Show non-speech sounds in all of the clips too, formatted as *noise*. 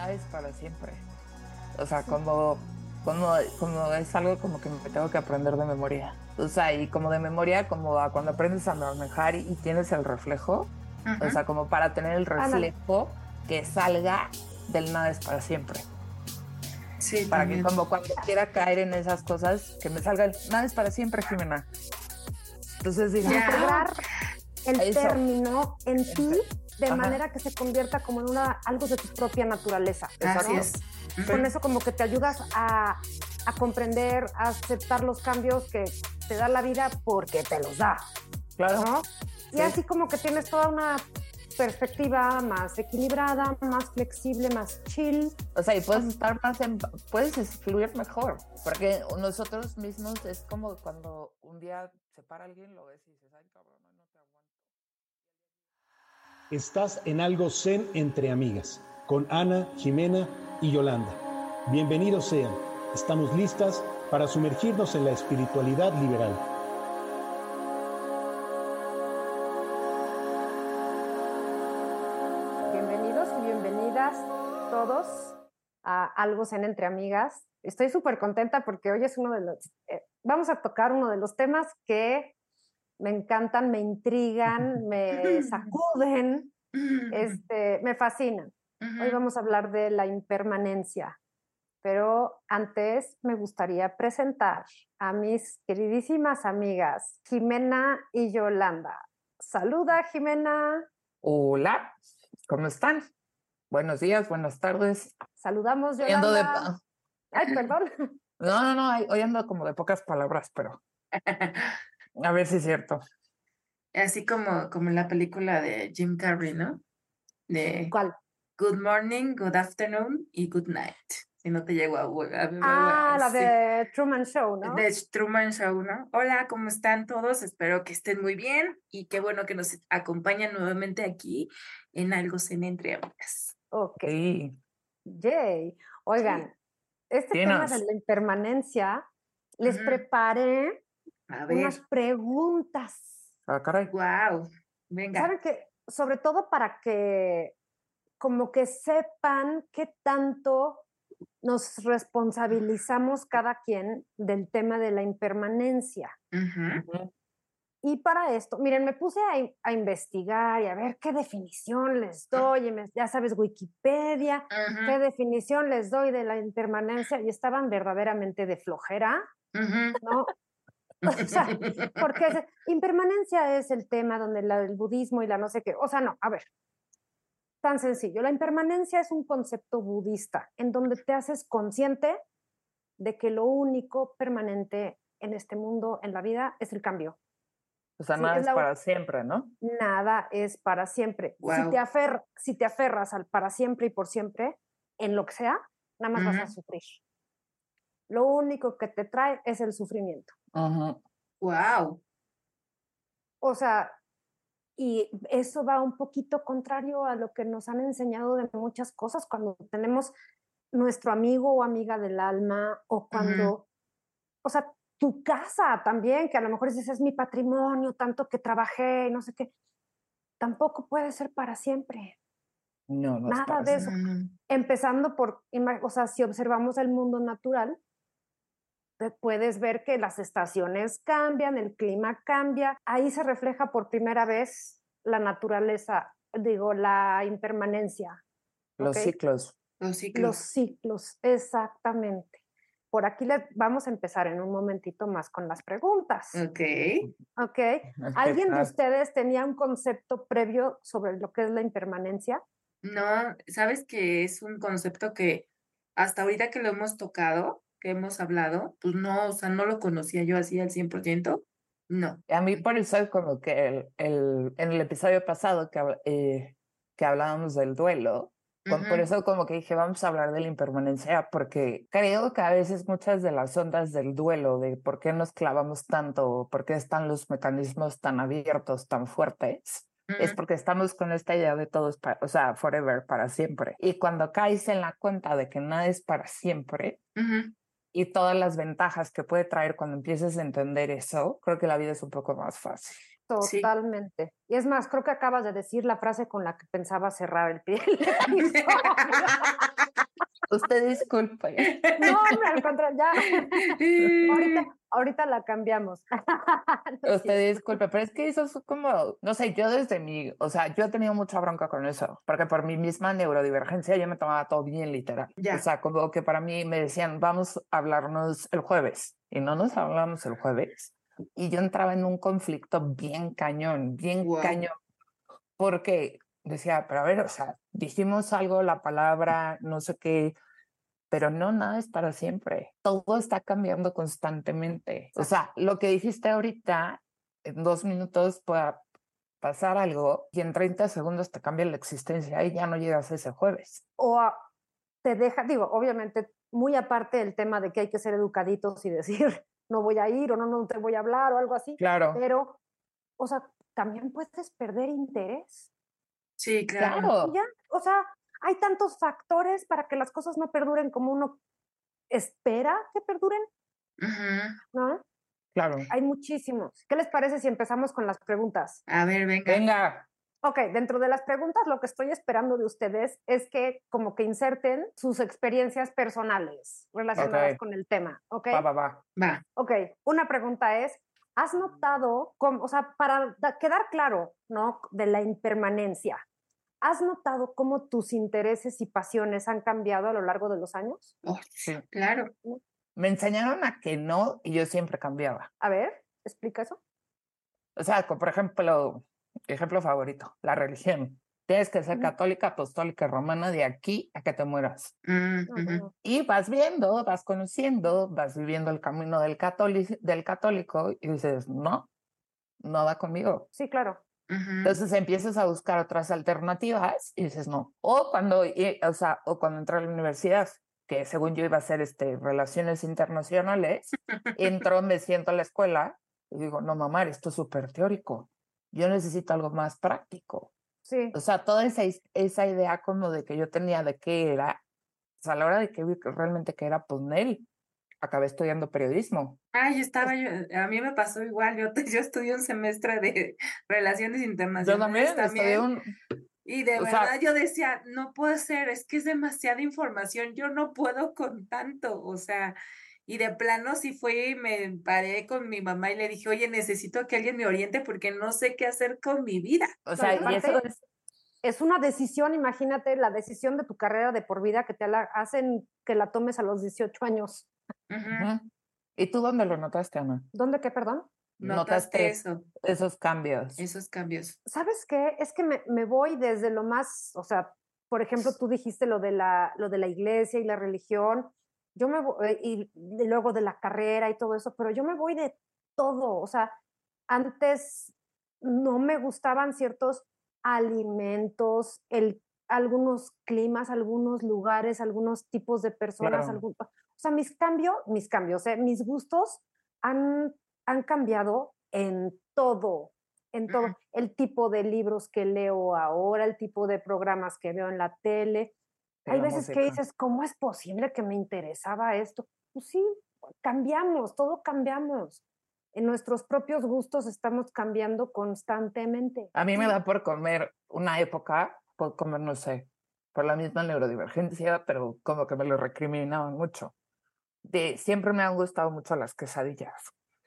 nada es para siempre. O sea, como, como, como es algo como que me tengo que aprender de memoria. O sea, y como de memoria, como cuando aprendes a manejar y, tienes el reflejo. O sea, como para tener el reflejo que salga del nada es para siempre. Sí, para que como cuando quiera caer en esas cosas, que me salga el nada es para siempre, Jimena. Entonces digo, el término en ti de manera que se convierta como en una, algo de tu propia naturaleza. Así es. Con eso como que te ayudas a, a, comprender, a aceptar los cambios que te da la vida porque te los da. Claro. Y así como que tienes toda una perspectiva más equilibrada, más flexible, más chill. O sea, y puedes estar más en, puedes fluir mejor, porque nosotros mismos es como cuando un día se para alguien, lo ves y dices, ay cabrón, no te aguanto. Estás en algo zen entre amigas, con Ana, Jimena y Yolanda. Bienvenidos sean, estamos listas para sumergirnos en la espiritualidad liberal. Bienvenidos y bienvenidas todos a Algo Zen entre amigas. Estoy súper contenta porque hoy es uno de los, eh, vamos a tocar uno de los temas que me encantan, me intrigan, me sacuden, este, me fascinan. Hoy vamos a hablar de la impermanencia, pero antes me gustaría presentar a mis queridísimas amigas Jimena y Yolanda. Saluda, Jimena. Hola, ¿cómo están? Buenos días, buenas tardes. Saludamos, Yolanda. Ay, perdón. *laughs* No, no, no, hoy ando como de pocas palabras, pero *laughs* a ver si es cierto. Así como, como en la película de Jim Carrey, ¿no? De ¿Cuál? Good morning, good afternoon y good night. Si no te llego a, a, Ah, la de Truman Show, ¿no? De Truman Show, ¿no? Hola, ¿cómo están todos? Espero que estén muy bien y qué bueno que nos acompañan nuevamente aquí en Algo Zen Entre Amigas. Ok. Yay. Oigan, este tema de la impermanencia, les preparé unas preguntas. Ah, caray. Wow. Venga. ¿Saben que Sobre todo para que como que sepan qué tanto nos responsabilizamos cada quien del tema de la impermanencia. Y para esto, miren, me puse a, investigar y a ver qué definición les doy, ya sabes, Wikipedia, qué definición les doy de la impermanencia y estaban verdaderamente de flojera, ¿no? O sea, porque impermanencia es el tema donde el budismo y la no sé qué, o sea, no, a ver, tan sencillo, la impermanencia es un concepto budista en donde te haces consciente de que lo único permanente en este mundo, en la vida, es el cambio. O sea, nada es, para siempre, ¿no? Nada es para siempre. Si, te afer si te aferras al para siempre y por siempre, en lo que sea, nada más vas a sufrir. Lo único que te trae es el sufrimiento. Wow. O sea, y eso va un poquito contrario a lo que nos han enseñado de muchas cosas cuando tenemos nuestro amigo o amiga del alma o cuando, o sea, tu casa también, que a lo mejor dices, es mi patrimonio, tanto que trabajé, no sé qué, tampoco puede ser para siempre. No, no Nada de eso. Empezando por, o sea, si observamos el mundo natural, puedes ver que las estaciones cambian, el clima cambia. Ahí se refleja por primera vez la naturaleza, digo, la impermanencia. Los ciclos. Los ciclos. Los ciclos, exactamente por aquí les vamos a empezar en un momentito más con las preguntas. Ok. Ok. ¿Alguien de ustedes tenía un concepto previo sobre lo que es la impermanencia? No, sabes que es un concepto que hasta ahorita que lo hemos tocado, que hemos hablado, pues no, o sea, no lo conocía yo así al 100%. No. A mí por eso como que el, el, en el episodio pasado que, eh, que hablábamos del duelo, por eso como que dije, vamos a hablar de la impermanencia, porque creo que a veces muchas de las ondas del duelo, de por qué nos clavamos tanto, por qué están los mecanismos tan abiertos, tan fuertes, es porque estamos con esta idea de todo es para, o sea, forever, para siempre. Y cuando caes en la cuenta de que nada es para siempre, y todas las ventajas que puede traer cuando empieces a entender eso, creo que la vida es un poco más fácil. Totalmente. Y es más, creo que acabas de decir la frase con la que pensaba cerrar el pie. *laughs* Usted disculpe. *laughs* No, hombre, al contrario, ya. ahorita, ahorita la cambiamos. *laughs* Usted disculpe, pero es que eso es como, no sé, yo desde mi, o sea, yo he tenido mucha bronca con eso, porque por mi misma neurodivergencia yo me tomaba todo bien literal. Ya. O sea, como que para mí me decían, vamos a hablarnos el jueves, y no nos hablamos el jueves. Y yo entraba en un conflicto bien cañón, bien Guau. cañón, porque decía, pero a ver, o sea, dijimos algo, la palabra, no sé qué, pero no, nada es para siempre. Todo está cambiando constantemente. O sea, lo que dijiste ahorita, en dos minutos puede pasar algo y en 30 segundos te cambia la existencia y ya no llegas ese jueves. o te deja, digo, obviamente, muy aparte del tema de que hay que ser educaditos y decir, *laughs* no voy a ir o no, no te voy a hablar o algo así, Claro. pero, o sea, también puedes perder interés. Sí, claro. Claro. Y ya, o sea, hay tantos factores para que las cosas no perduren como uno espera que perduren, Ujú. ¿no? Claro. Hay muchísimos. ¿Qué les parece si empezamos con las preguntas? A ver, venga. Venga. Ok, dentro de las preguntas lo que estoy esperando de ustedes es que como que inserten sus experiencias personales relacionadas con el tema, ¿ok? Va, va, va. Va. Ok, una pregunta es, ¿has notado, cómo- o sea, para da- quedar claro, ¿no? De la impermanencia, ¿has notado cómo tus intereses y pasiones han cambiado a lo largo de los años? Oh, Sí. claro. Me enseñaron a que no y yo siempre cambiaba. A ver, explica eso. O sea, por ejemplo, ejemplo favorito, la religión. Tienes que ser católica, apostólica, romana de aquí a que te mueras. Ujú. Y vas viendo, vas conociendo, vas viviendo el camino del, católico, del católico y dices, no, no va conmigo. Sí, claro. Entonces empiezas a buscar otras alternativas y dices, no. O cuando, y- o sea, o cuando entré a la universidad, que según yo iba a hacer este, relaciones internacionales, *laughs* entro, me siento a la escuela y digo, no, mamá, esto es súper teórico. Yo necesito algo más práctico. Sí. O sea, toda esa, esa idea como de que yo tenía de qué era, pues a la hora de que vi realmente era, pues Nel, acabé estudiando periodismo. Ay, estaba yo, a mí me pasó igual, yo, *laughs* yo estudié un semestre de Relaciones Yo Internacionales también, estudié también, un... y de o sea- verdad yo decía, no puede ser, es que es demasiada información, yo no puedo con tanto, o sea, y de plano sí fue y me paré con mi mamá y le dije, oye, necesito que alguien me oriente porque no sé qué hacer con mi vida. O sea, y aparte- eso es... Es una decisión, imagínate la decisión de tu carrera de por vida que te la hacen que la tomes a los 18 años. ¿Y tú dónde lo notaste, Ana? ¿Dónde qué, perdón? Notaste eso, esos cambios. esos cambios. ¿Sabes qué? Es que me, me voy desde lo más, o sea, por ejemplo, tú dijiste lo de la, lo de la iglesia y la religión, yo me voy, y, y luego de la carrera y todo eso, pero yo me voy de todo, o sea, antes no me gustaban ciertos alimentos, el, algunos climas, algunos lugares, algunos tipos de personas, Claro. algún- sea, mis cambios, mis cambios, eh, mis gustos han, han cambiado en todo, en todo. El tipo de libros que leo ahora, el tipo de programas que veo en la tele. Hay veces que dices, ¿cómo es posible que me interesaba esto? Pues sí, cambiamos, todo cambiamos. En nuestros propios gustos estamos cambiando constantemente. A mí me da por comer una época, por comer, no sé, por la misma neurodivergencia, pero como que me lo recriminaban mucho. De, siempre me han gustado mucho las quesadillas.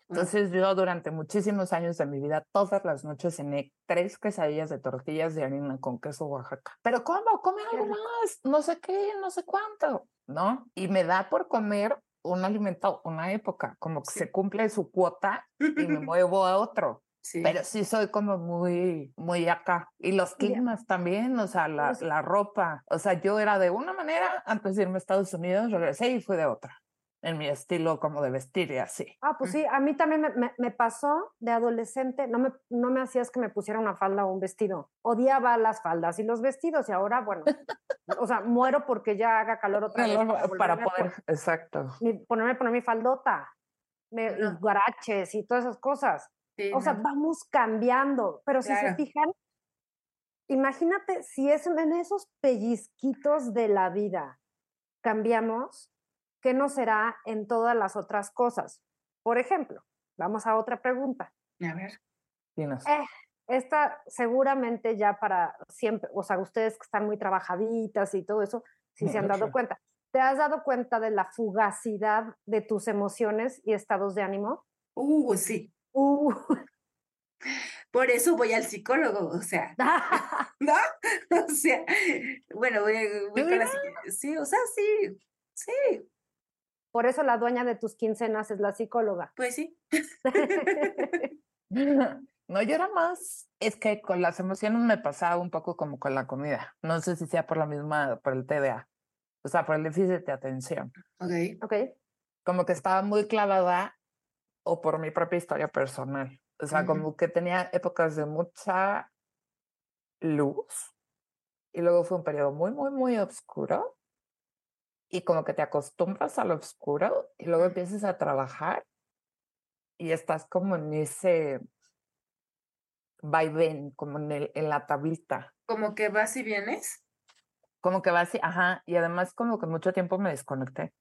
Entonces yo durante muchísimos años de mi vida, todas las noches cené tres quesadillas de tortillas de harina con queso Oaxaca. Pero ¿cómo? Come algo más, no sé qué, no sé cuánto, ¿no? Y me da por comer un alimento, una época, como que Sí. se cumple su cuota y me *laughs* muevo a otro. Sí. Pero sí soy como muy, muy acá. Y los climas también, o sea, la, Pues- la ropa. O sea, yo era de una manera antes de irme a Estados Unidos, regresé y fui de otra. En mi estilo como de vestir y así. Ah, pues sí, a mí también me, me- me pasó de adolescente, no me, no me hacías que me pusiera una falda o un vestido. Odiaba las faldas y los vestidos y ahora, bueno, o sea, muero porque ya haga calor *laughs* otra vez. Para volverme a poder, pon- exacto. mi- ponerme, poner mi faldota me- y Ajá. guaraches y todas esas cosas. Sí, O sea, no. vamos cambiando, pero si se Claro. fijan, imagínate si es en esos pellizquitos de la vida cambiamos, ¿qué no será en todas las otras cosas? Por ejemplo, vamos a otra pregunta. A ver. Eh, esta seguramente ya para siempre, o sea, ustedes que están muy trabajaditas y todo eso, si se han dado cuenta. ¿Te has dado cuenta de la fugacidad de tus emociones y estados de ánimo? Uh, sí. Uh. *laughs* Por eso voy al psicólogo, o sea, *laughs* ¿no? *laughs* O sea, bueno, voy, voy con la psiqui- Sí, o sea, sí, sí, Por eso la dueña de tus quincenas es la psicóloga. pues sí. *laughs* No, yo era más, es que con las emociones me pasaba un poco como con la comida. No sé si sea por la misma, por el TDA, o sea, por el déficit de atención. Ok. ¿Ok? Como que estaba muy clavada o por mi propia historia personal. O sea, Ujú. como que tenía épocas de mucha luz y luego fue un periodo muy, muy, muy oscuro y como que te acostumbras al oscuro y luego empiezas a trabajar y estás como en ese vaivén, como en, el, en la tablita. Como que vas y vienes. Como que va así, ajá, y además como que mucho tiempo me desconecté.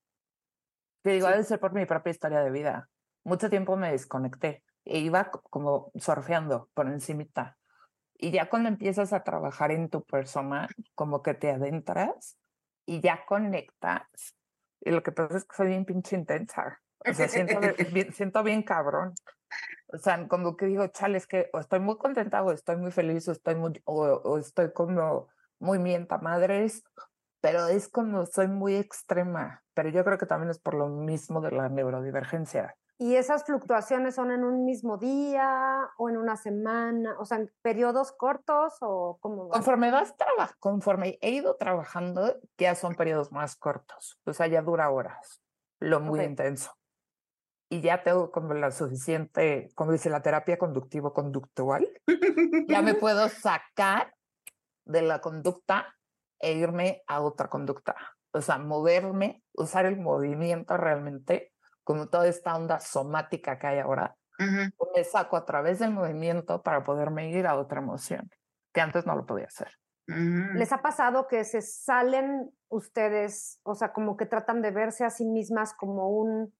Te digo, Sí. ha de ser por mi propia historia de vida. Mucho tiempo me desconecté e iba co- como surfeando por encimita. Y ya cuando empiezas a trabajar en tu persona, como que te adentras y ya conectas. Y lo que pasa es que soy bien pinche intensa. O sea, siento, *laughs* bien, siento bien cabrón. O sea, como que digo, chale, es que o estoy muy contenta o estoy muy feliz o estoy muy, o, o estoy como muy mienta madres, pero es como soy muy extrema. Pero yo creo que también es por lo mismo de la neurodivergencia. ¿Y esas fluctuaciones son en un mismo día o en una semana? O sea, en periodos cortos o cómo va? Conforme vas trabajando, conforme he ido trabajando, ya son periodos más cortos. O sea, ya dura horas, lo muy Ok. intenso. Y ya tengo como la suficiente, como dice la terapia conductivo-conductual, ya me *laughs* puedo sacar de la conducta e irme a otra conducta. O sea, moverme, usar el movimiento realmente, como toda esta onda somática que hay ahora, Ujú. me saco a través del movimiento para poderme ir a otra emoción, que antes no lo podía hacer. Mm. ¿Les ha pasado que se salen ustedes, o sea, como que tratan de verse a sí mismas como un,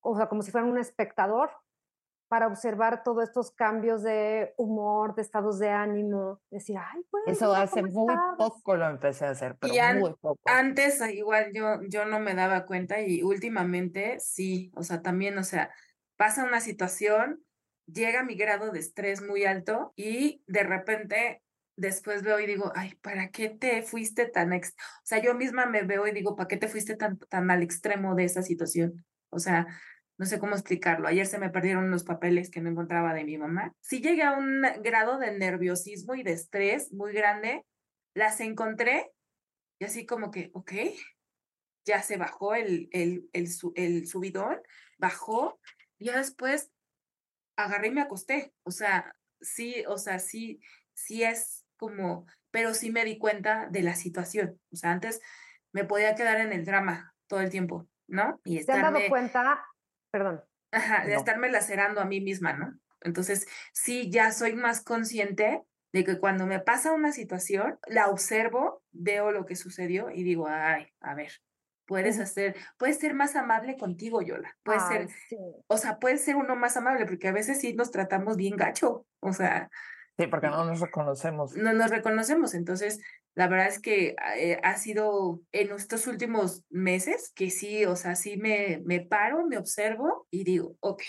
o sea, como si fueran un espectador para observar todos estos cambios de humor, de estados de ánimo, decir, ay, pues, Eso hace muy estabas". poco lo empecé a hacer, pero Y an- muy poco. Antes ah, igual yo, yo no me daba cuenta y últimamente sí, o sea, también, o sea, pasa una situación, llega mi grado de estrés muy alto y de repente después veo y digo, ay, ¿para qué te fuiste tan ex-? O sea, yo misma me veo y digo, ¿para qué te fuiste tan, tan al extremo de esa situación? O sea, no sé cómo explicarlo. Ayer se me perdieron unos papeles que no encontraba de mi mamá. Sí llegué a un grado de nerviosismo y de estrés muy grande, las encontré y así como que, ok, ya se bajó el, el, el, su- el subidón, bajó, y ya después agarré y me acosté. O sea, sí, o sea, sí, sí es como, pero sí me di cuenta de la situación. O sea, antes me podía quedar en el drama todo el tiempo, ¿no? Y ¿Se han dado cuenta? Perdón. ajá, de No. estarme lacerando a mí misma, ¿no? Entonces, sí, ya soy más consciente de que cuando me pasa una situación, la observo, veo lo que sucedió y digo, ay, a ver, puedes hacer, puedes ser más amable contigo, Yola. Puedes Ay, ser, sí. o sea, puedes ser uno más amable, porque a veces sí nos tratamos bien gacho, o sea, Sí, porque no nos reconocemos. no nos reconocemos. Entonces, la verdad es que eh, ha sido en estos últimos meses que sí, o sea, sí me, me paro, me observo y digo, ok,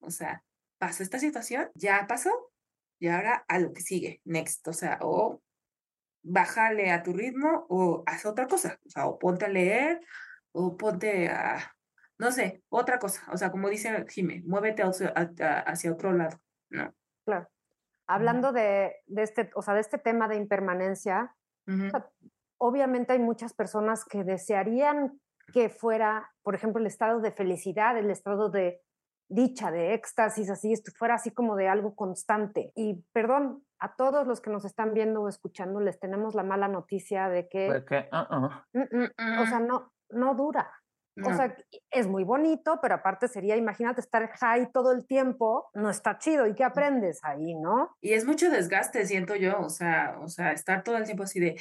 o sea, pasó esta situación, ya pasó, y ahora a lo que sigue, next, o sea, o bájale a tu ritmo o haz otra cosa, o sea, o ponte a leer o ponte a, no sé, otra cosa, o sea, como dice Jimé, muévete hacia, hacia otro lado, ¿no? Claro. Hablando de, de este, o sea, de este tema de impermanencia, Obviamente hay muchas personas que desearían que fuera, por ejemplo, el estado de felicidad, el estado de dicha, de éxtasis, así, esto fuera así como de algo constante. Y perdón, a todos los que nos están viendo o escuchando, les tenemos la mala noticia de que, Porque, ah, ah. mm, mm, o sea, no, no dura. O sea, es muy bonito, pero aparte sería, imagínate estar high todo el tiempo, no está chido. ¿Y qué mm. aprendes ahí, no? Y es mucho desgaste, siento yo. O sea, o sea, estar todo el tiempo así de,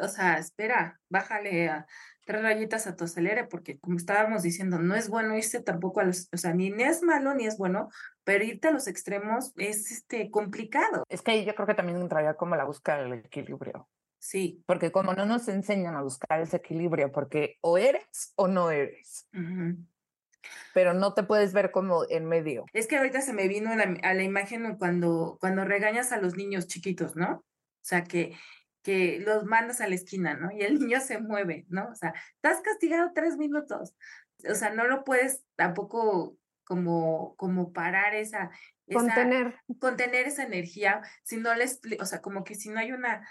o sea, espera, bájale a tres rayitas a tu acelere, porque como estábamos diciendo, no es bueno irse tampoco a los, o sea, ni es malo ni es bueno, pero irte a los extremos es este complicado. Es que ahí yo creo que también entraría como la búsqueda del equilibrio. Sí. Porque como no nos enseñan a buscar ese equilibrio, porque o eres o no eres. Pero no te puedes ver como en medio. Es que ahorita se me vino a la, imagen cuando, cuando regañas a los niños chiquitos, ¿no? O sea, que, que los mandas a la esquina, ¿no? Y el *laughs* niño se mueve, ¿no? O sea, estás castigado tres minutos. O sea, no lo puedes tampoco como, como parar esa, contener. contener esa energía, si no les, o sea, como que si no hay una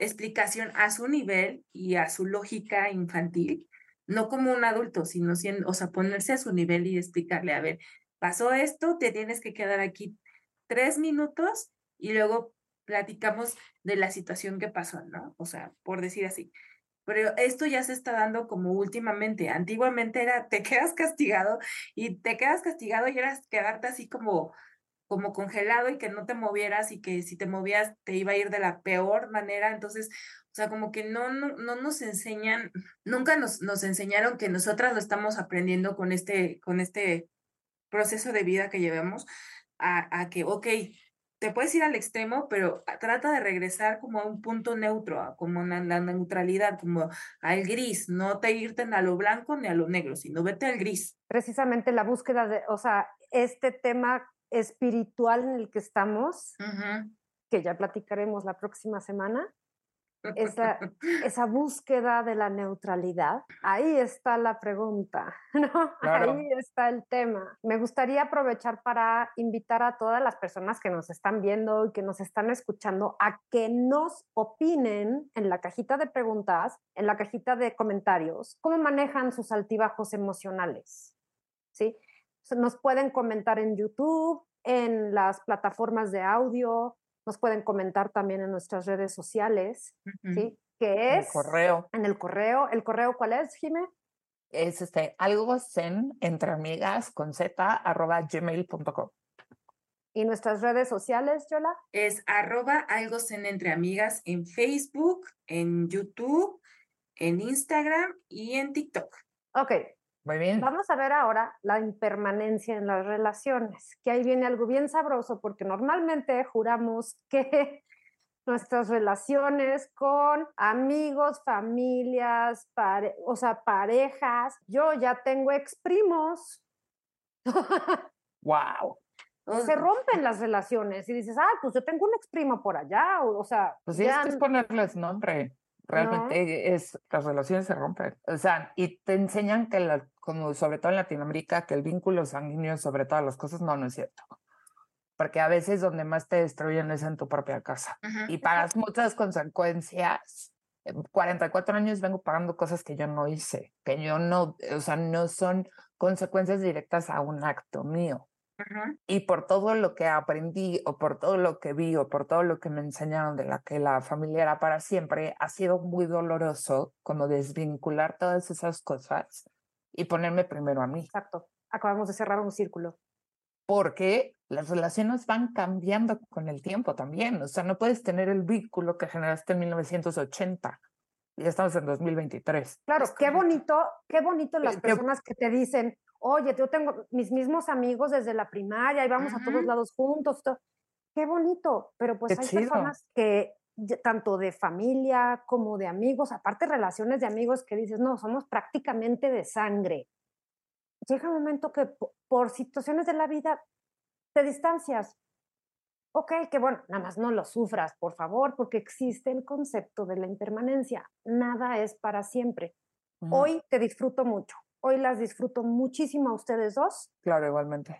explicación a su nivel y a su lógica infantil, no como un adulto, sino siendo, o sea, ponerse a su nivel y explicarle, a ver, pasó esto, te tienes que quedar aquí tres minutos y luego platicamos de la situación que pasó, ¿no? O sea, por decir así. Pero esto ya se está dando como últimamente. Antiguamente era, te quedas castigado y te quedas castigado y eras quedarte así como como congelado y que no te movieras y que si te movías te iba a ir de la peor manera. Entonces, o sea, como que no, no, no nos enseñan, nunca nos, nos enseñaron que nosotras lo estamos aprendiendo con este, con este proceso de vida que llevamos a, a que, ok, te puedes ir al extremo, pero trata de regresar como a un punto neutro, como la, la neutralidad, como al gris, no te irte a lo blanco ni a lo negro, sino vete al gris. Precisamente la búsqueda de, o sea, este tema espiritual en el que estamos, que ya platicaremos la próxima semana, esa, *laughs* esa búsqueda de la neutralidad, ahí está la pregunta, *laughs* ¿no? Ahí está el tema. Me gustaría aprovechar para invitar a todas las personas que nos están viendo y que nos están escuchando a que nos opinen en la cajita de preguntas, en la cajita de comentarios, cómo manejan sus altibajos emocionales, ¿sí? Nos pueden comentar en YouTube, en las plataformas de audio, nos pueden comentar también en nuestras redes sociales, ¿sí? Que es... El correo. En el correo. ¿El correo cuál es, Jimé? Es este, algo zen entre amigas con z arroba gmail.com. ¿Y nuestras redes sociales, Yola? Es arroba algo zen entre amigas en Facebook, en YouTube, en Instagram y en TikTok. Ok, muy bien. Vamos a ver ahora la impermanencia en las relaciones, que ahí viene algo bien sabroso porque normalmente juramos *laughs* que nuestras relaciones con amigos, familias, o sea, parejas, yo ya tengo ex primos. *laughs* wow. Se rompen las relaciones y dices, ah, pues yo tengo un ex primo por allá, o, sea. Pues sí, es que es ponerles nombre. Realmente es, las relaciones se rompen. O sea, y te enseñan que, la, como sobre todo en Latinoamérica, que el vínculo sanguíneo sobre todas las cosas, no, no es cierto. Porque a veces donde más te destruyen es en tu propia casa. Y pagas muchas consecuencias. En 44 años vengo pagando cosas que yo no hice, que yo no, o sea, no son consecuencias directas a un acto mío. Y por todo lo que aprendí o por todo lo que vi o por todo lo que me enseñaron de la que la familia era para siempre, ha sido muy doloroso como desvincular todas esas cosas y ponerme primero a mí. Exacto. Acabamos de cerrar un círculo. Porque las relaciones van cambiando con el tiempo también. O sea, no puedes tener el vínculo que generaste en 1980. Ya estamos en 2023. Claro, qué bonito, qué bonito las personas que te dicen, oye, yo tengo mis mismos amigos desde la primaria y vamos a todos lados juntos. Qué bonito, pero pues hay personas que tanto de familia como de amigos, aparte relaciones de amigos que dices, no, somos prácticamente de sangre. Llega un momento que por situaciones de la vida te distancias. Ok, que bueno, nada más no lo sufras, por favor, porque existe el concepto de la impermanencia. Nada es para siempre. Hoy te disfruto mucho, Hoy las disfruto muchísimo a ustedes dos. Claro, igualmente.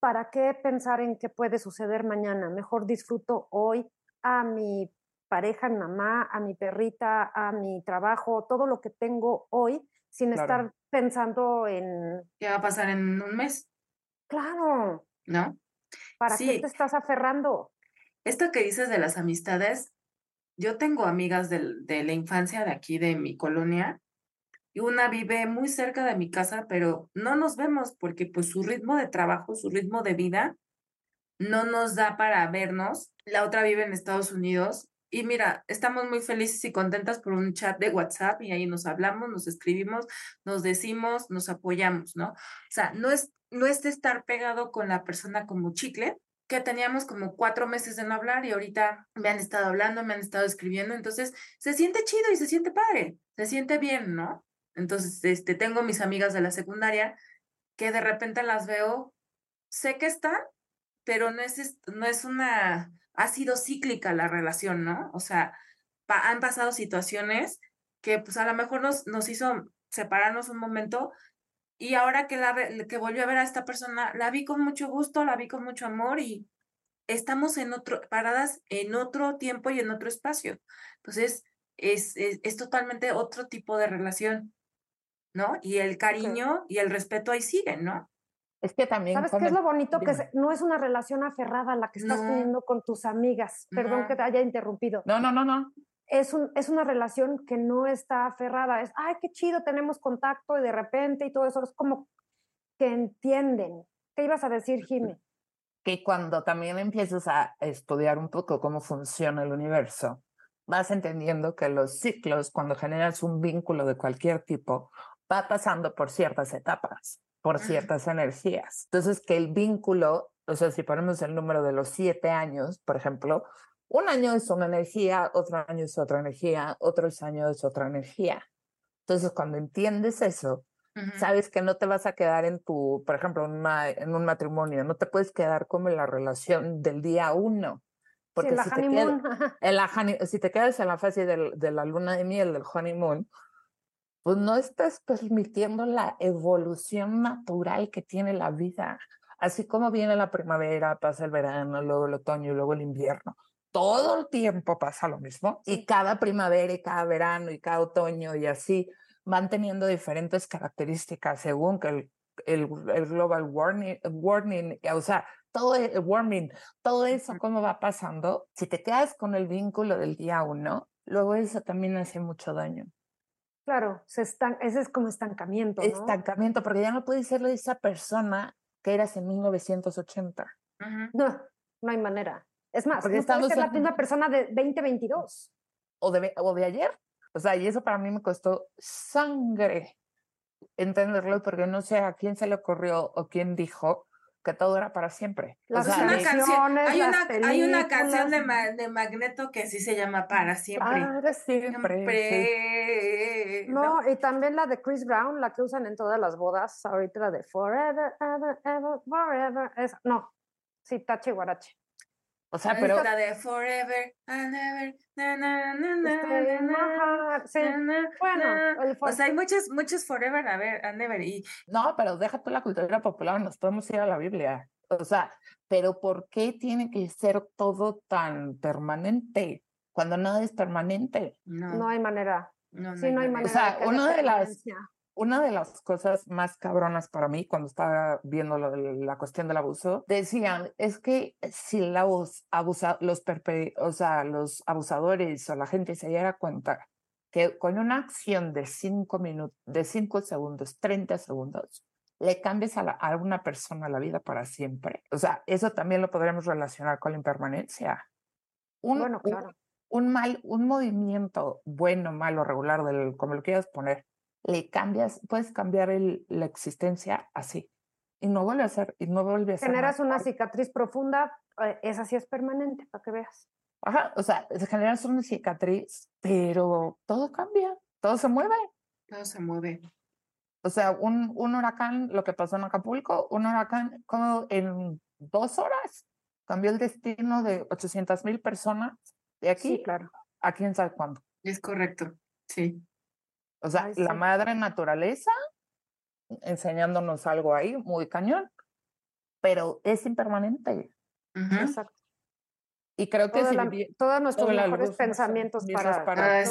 ¿Para qué pensar en qué puede suceder mañana? Mejor disfruto hoy a mi pareja, a mi mamá, a mi perrita, a mi trabajo, todo lo que tengo hoy, sin estar pensando en... ¿Qué va a pasar en un mes? Claro. ¿No? ¿Para qué te estás aferrando? Esto que dices de las amistades, yo tengo amigas de la infancia de aquí, de mi colonia, una vive muy cerca de mi casa, pero no nos vemos porque pues su ritmo de trabajo, su ritmo de vida no nos da para vernos. La otra vive en Estados Unidos y mira, estamos muy felices y contentas por un chat de WhatsApp y ahí nos hablamos, nos escribimos, nos decimos, nos apoyamos, ¿no? O sea, no es, no es de estar pegado con la persona como chicle, que teníamos como cuatro meses de no hablar y ahorita me han estado hablando, me han estado escribiendo, entonces se siente chido y se siente padre, se siente bien, ¿no? Entonces, este, tengo mis amigas de la secundaria que de repente las veo, sé que están, pero no es, no es una, ha sido cíclica la relación, ¿no? O sea, han pasado situaciones que pues a lo mejor nos, nos hizo separarnos un momento y ahora que, la, que volvió a ver a esta persona, la vi con mucho gusto, la vi con mucho amor y estamos en otro, paradas en otro tiempo y en otro espacio. Entonces, es, es, totalmente otro tipo de relación, ¿no? Y el cariño y el respeto ahí siguen, ¿no? Es que también. ¿Sabes qué es lo bonito? Que no es una relación aferrada la que estás teniendo con tus amigas. Perdón que te haya interrumpido. No, no, no, no es, un, es una relación que no está aferrada, es, ay, qué chido, tenemos contacto y de repente y todo eso, es como que entienden. ¿Qué ibas a decir, Jimmy? Que cuando también empiezas a estudiar un poco cómo funciona el universo, vas entendiendo que los ciclos, cuando generas un vínculo de cualquier tipo, va pasando por ciertas etapas, por ciertas energías. Entonces, que el vínculo, o sea, si ponemos el número de los siete años, por ejemplo, un año es una energía, otro año es otra energía, otros años es otra energía. Entonces, cuando entiendes eso, sabes que no te vas a quedar en tu, por ejemplo, en, en un matrimonio, no te puedes quedar como en la relación del día uno. Porque si, te *laughs* si te quedas en la fase de la luna de miel, del honeymoon, pues no estás permitiendo la evolución natural que tiene la vida. Así como viene la primavera, pasa el verano, luego el otoño y luego el invierno todo el tiempo pasa lo mismo y cada primavera y cada verano y cada otoño y así van teniendo diferentes características según que el, el, el global warming, warming, o sea, todo el warming, todo eso cómo va pasando, si te quedas con el vínculo del día uno, luego eso también hace mucho daño. Claro, se están, ese es como estancamiento. ¿no? Estancamiento, porque ya no puedes ser esa persona que eras en 1980. No, no hay manera. Es más, Porque no ser la misma persona de 2022. O de, o de ayer. O sea, y eso para mí me costó sangre entenderlo porque no sé a quién se le ocurrió o quién dijo que todo era para siempre. Las o sea, una canción, hay, una, hay una canción de, de, Magneto que sí se llama Para siempre. Para siempre. No, y también la de Chris Brown, la que usan en todas las bodas, ahorita la de Forever, Ever, Ever, Forever. Es, no, sí, Tachi Guarache. O sea, pero. La de Forever and Ever. Bueno, o sea, hay muchos, muchos Forever and Ever. Y... No, pero deja tú la cultura popular, nos podemos ir a la Biblia. O sea, pero ¿por qué tiene que ser todo tan permanente cuando nada es permanente? No, no hay manera. No, sí, no hay manera. O sea, una de las una de las cosas más cabronas para mí cuando estaba viendo la cuestión del abuso, decían, es que si los, abusa, los, o sea, los abusadores o la gente se diera cuenta que con una acción de cinco minutos, de cinco segundos, 30 segundos, le cambies a, a, una persona la vida para siempre. O sea, eso también lo podríamos relacionar con la impermanencia. Un, bueno, claro. un, un mal, un movimiento bueno, malo, regular, del, como lo quieras poner, le cambias, puedes cambiar el, la existencia así. Y no vuelve a ser, y no vuelve a ser. Generas una cicatriz profunda, eh, esa sí es permanente, para que veas. Ajá, o sea, generas una cicatriz, pero todo cambia, todo se mueve. Todo se mueve. O sea, un, un huracán, lo que pasó en Acapulco, un huracán como en dos horas cambió el destino de 800 mil personas de aquí sí, claro. a quién sabe cuándo. Es correcto, sí. O sea, la madre naturaleza enseñándonos algo ahí muy cañón, pero es impermanente. Exacto. Y creo que todos nuestros mejores pensamientos para, para,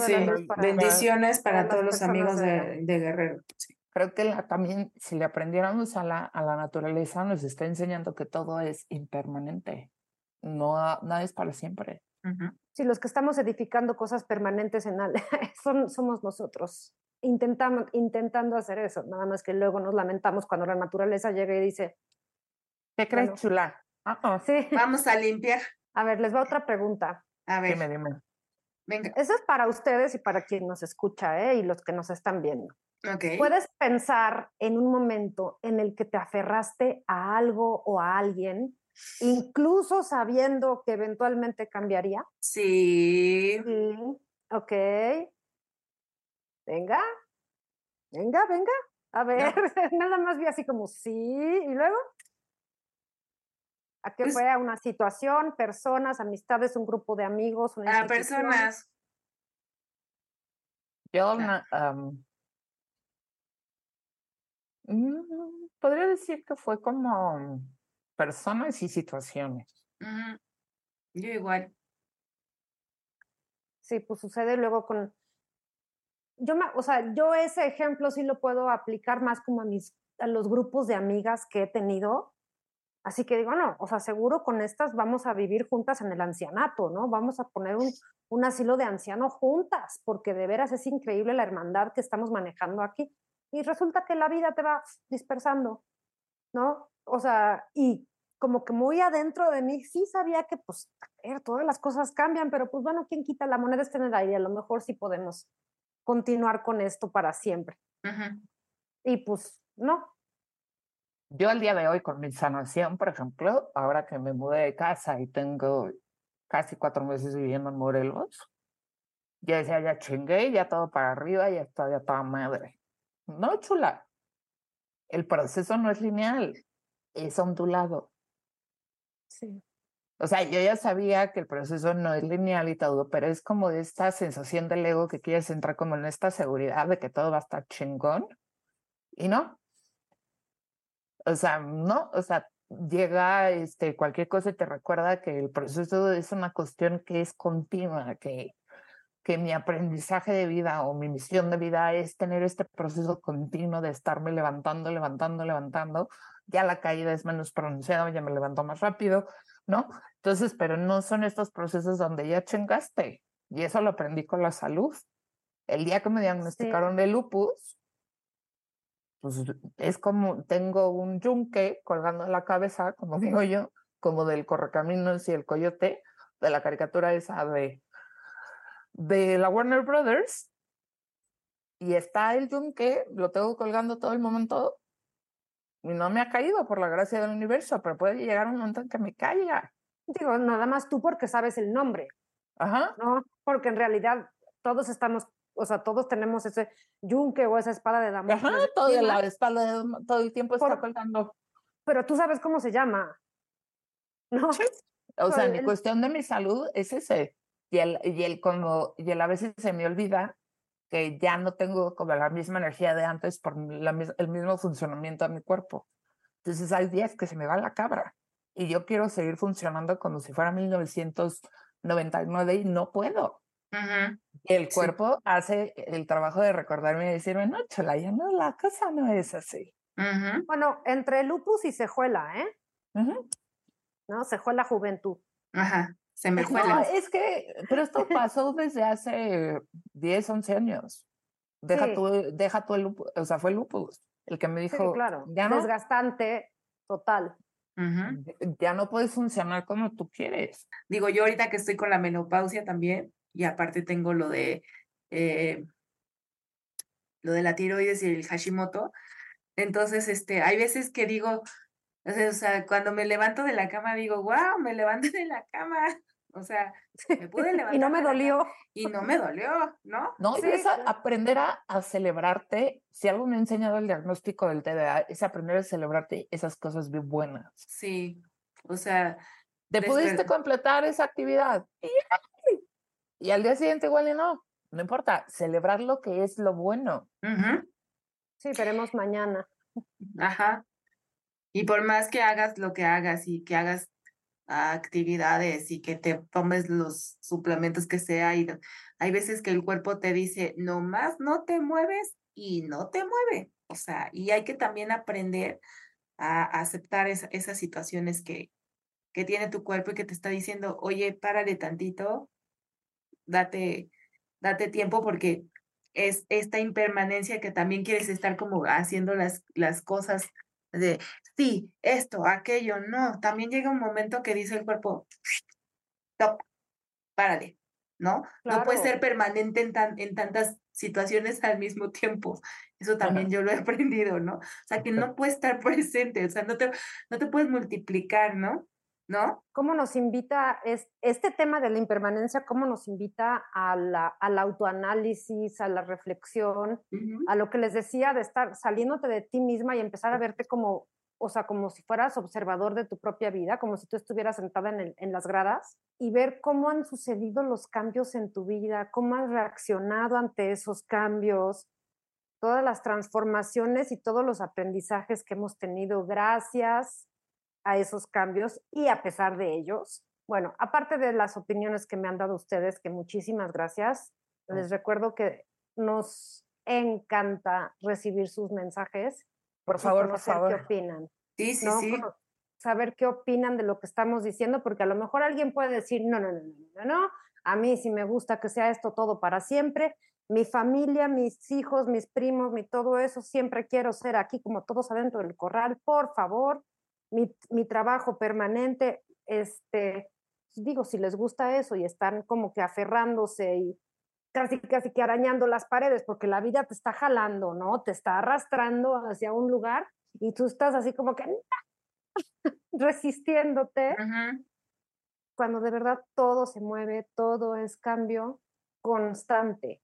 bendiciones para, todos los amigos de, de Guerrero. Creo que también si le aprendiéramos a la, a la naturaleza nos está enseñando que todo es impermanente, no nada es para siempre. Sí, los que estamos edificando cosas permanentes en algo *laughs* son, somos nosotros. Intentamos, intentando hacer eso, nada más que luego nos lamentamos cuando la naturaleza llega y dice... ¿Qué crees, chula? sí. Vamos a limpiar. A ver, les va otra pregunta. A ver. Dime, dime. Venga. Eso es para ustedes y para quien nos escucha, ¿eh? Y los que nos están viendo. Puedes pensar en un momento en el que te aferraste a algo o a alguien, incluso sabiendo que eventualmente cambiaría. Sí. Ok. Venga, venga, venga. A ver, *laughs* nada más vi así como sí, y luego. ¿A qué pues fue? ¿A una situación, personas, amistades, un grupo de amigos? Una a personas. Yo, Mm, podría decir que fue como personas y situaciones. Yo igual. Sí, pues sucede luego con... Yo, me, o sea, yo ese ejemplo sí lo puedo aplicar más como a, mis, a los grupos de amigas que he tenido. Así que digo, no, o sea, seguro con estas vamos a vivir juntas en el ancianato, ¿no? Vamos a poner un, un asilo de ancianos juntas, porque de veras es increíble la hermandad que estamos manejando aquí y resulta que la vida te va dispersando, ¿no? O sea, y como que muy adentro de mí sí sabía que pues todas las cosas cambian, pero pues bueno, ¿quién quita la moneda está en el aire? A lo mejor sí podemos continuar con esto para siempre. Y pues no. Yo al día de hoy con mi sanación, por ejemplo, ahora que me mudé de casa y tengo casi cuatro meses viviendo en Morelos, ya decía, ya chingué, ya todo para arriba, ya está, ya toda madre. No, chula. El proceso no es lineal, es ondulado. Sí. O sea, yo ya sabía que el proceso no es lineal y todo, pero es como esta sensación del ego que quieres entrar como en esta seguridad de que todo va a estar chingón. Y no. O sea, no, o sea, llega este, cualquier cosa y te recuerda que el proceso es una cuestión que es continua, que, que mi aprendizaje de vida o mi misión de vida es tener este proceso continuo de estarme levantando, levantando, levantando. Ya la caída es menos pronunciada, ya me levanto más rápido, ¿no? Entonces, pero no son estos procesos donde ya chingaste. Y eso lo aprendí con la salud. El día que me diagnosticaron el lupus, pues es como tengo un yunque colgando en la cabeza, como digo yo, como del correcaminos y el coyote, de la caricatura esa de de la Warner Brothers y está el yunque, lo tengo colgando todo el momento y no me ha caído por la gracia del universo, pero puede llegar un momento en que me caiga. Digo, nada más tú porque sabes el nombre. Ajá. No, porque en realidad todos estamos, o sea, todos tenemos ese yunque o esa espada de Damocles. Ajá, todo la espalda todo el tiempo está colgando. Pero tú sabes cómo se llama. ¿No? *laughs* O sea, mi cuestión de mi salud es ese y el, y el como, y el a veces se me olvida que ya no tengo como la misma energía de antes por la, el mismo funcionamiento de mi cuerpo. Entonces hay días que se me va la cabra y yo quiero seguir funcionando como si fuera 1999 y no puedo. El cuerpo hace el trabajo de recordarme y decirme, no, chola, ya no, la cosa no es así. Bueno, entre lupus y cejuela, ¿eh? ¿No? Cejuela juventud. Ajá. Se me fue. No, es que, pero esto *laughs* pasó desde hace 10, 11 años. Deja tú, deja tú el lupus, o sea, fue el lupus el que me dijo. claro, ya no, desgastante total. Ya no puedes funcionar como tú quieres. Digo, yo ahorita que estoy con la menopausia también, y aparte tengo lo de eh, lo de la tiroides y el Hashimoto. Entonces, este, hay veces que digo, o sea, cuando me levanto de la cama digo, wow, me levanto de la cama. O sea, me *laughs* pude levantar. y no me dolió. Y no me dolió, ¿no? No, es aprender a, a, celebrarte. Si algo me ha enseñado el diagnóstico del TDA, es aprender a celebrarte esas cosas bien buenas. Sí, o sea. Te pudiste completar esa actividad. Y, al día siguiente igual y no. No importa, celebrar lo que es lo bueno. Sí, veremos mañana. Ajá. Y por más que hagas lo que hagas y que hagas actividades y que te tomes los suplementos que sea, y hay veces que el cuerpo te dice, no más no te mueves y no te mueve. O sea, y hay que también aprender a, aceptar esas situaciones que, que tiene tu cuerpo y que te está diciendo, oye, párale tantito, date, date tiempo porque es esta impermanencia que también quieres estar como haciendo las, las cosas de sí, esto, aquello, no. También llega un momento que dice el cuerpo, stop, párale, ¿no? No puede ser permanente en, tan, en tantas situaciones al mismo tiempo. Eso también yo lo he *laughs* aprendido, ¿no? O sea, que no puedes estar presente, o sea, no te, no te puedes multiplicar, ¿no? ¿No? ¿Cómo nos invita es, este tema de la impermanencia, cómo nos invita a la, al autoanálisis, a la reflexión, a lo que les decía de estar saliéndote de ti misma y empezar a verte como o sea, como si fueras observador de tu propia vida, como si tú estuvieras sentada en, en, las gradas y ver cómo han sucedido los cambios en tu vida, cómo has reaccionado ante esos cambios, todas las transformaciones y todos los aprendizajes que hemos tenido gracias a esos cambios y a pesar de ellos. Bueno, aparte de las opiniones que me han dado ustedes, que muchísimas gracias, les recuerdo que nos encanta recibir sus mensajes por favor, por favor. qué opinan. Sí, sí, sí. saber qué opinan de lo que estamos diciendo, porque a lo mejor alguien puede decir, no, no, no, no, no, no, a mí sí me gusta que sea esto todo para siempre, mi familia, mis hijos, mis primos, mi todo eso, siempre quiero ser aquí como todos adentro del corral, por favor, mi, mi trabajo permanente, este, digo, si les gusta eso y están como que aferrándose y casi, casi que arañando las paredes, porque la vida te está jalando, ¿no? Te está arrastrando hacia un lugar y tú estás así como que *laughs* resistiéndote, cuando de verdad todo se mueve, todo es cambio constante.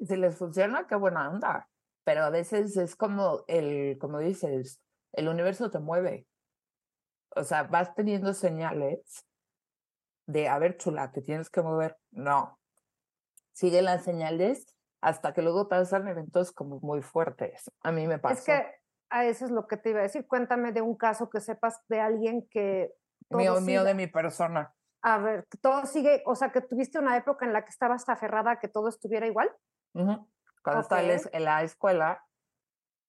Si les funciona, qué buena onda, pero a veces es como el, como dices, el universo te mueve. O sea, vas teniendo señales de, a ver, chula, te tienes que mover. No, sigue las señales hasta que luego pasan eventos como muy fuertes. A mí me pasó. Es que a eso es lo que te iba a decir. Cuéntame de un caso que sepas de alguien que... Mío, mío de mi persona. A ver, todo sigue, o sea, que tuviste una época en la que estabas aferrada a que todo estuviera igual. Cuando estaba en la escuela,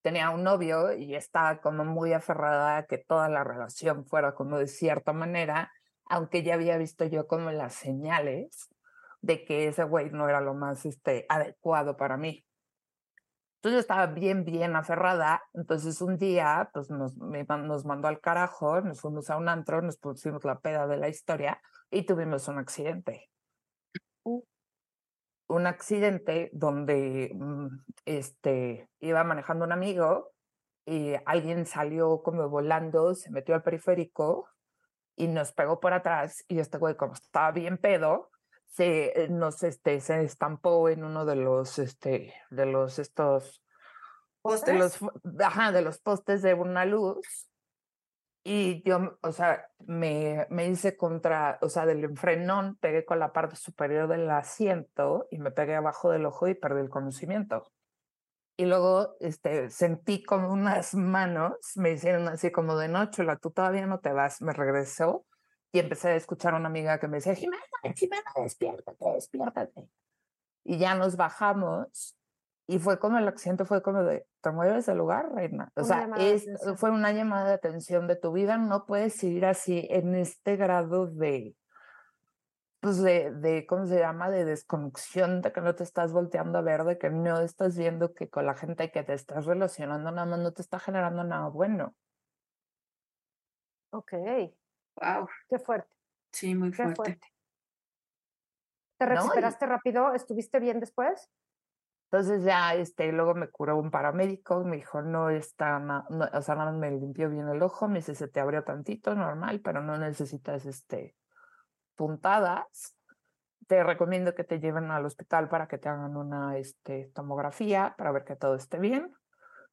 tenía un novio y estaba como muy aferrada a que toda la relación fuera como de cierta manera, aunque ya había visto yo como las señales de que ese güey no era lo más este, adecuado para mí. Entonces yo estaba bien, bien aferrada. Entonces un día, pues nos, nos mandó al carajo, nos fuimos a un antro, nos pusimos la peda de la historia y tuvimos un accidente. Uh. Un accidente donde mm, este, iba manejando un amigo y alguien salió como volando, se metió al periférico y nos pegó por atrás y este güey como estaba bien pedo, se eh, nos este se estampó en uno de los este de los estos ¿Postes? de los ajá, de los postes de una luz. Y yo o sea me me hice contra o sea del enfrenón pegué con la parte superior del asiento y me pegué abajo del ojo y perdí el conocimiento. Y luego este sentí como unas manos me hicieron así como de noche la tú todavía no te vas me regresó y empecé a escuchar a una amiga que me decía, Jimena, Jimena, despiértate, despiértate. Y ya nos bajamos y fue como el accidente fue como de, te mueves del lugar, reina. O sea, es, fue una llamada de atención de tu vida, no puedes ir así en este grado de, pues de, de, ¿cómo se llama? De desconexión, de que no te estás volteando a ver, de que no estás viendo que con la gente que te estás relacionando nada más no te está generando nada bueno. Ok. Wow. Qué fuerte. Sí, muy fuerte. fuerte. ¿Te recuperaste rápido? ¿Estuviste bien después? Entonces ya, este, luego me curó un paramédico, me dijo, no está, no, o sea, nada más me limpió bien el ojo, me dice, se te abrió tantito, normal, pero no necesitas, este, puntadas. Te recomiendo que te lleven al hospital para que te hagan una, este, tomografía para ver que todo esté bien.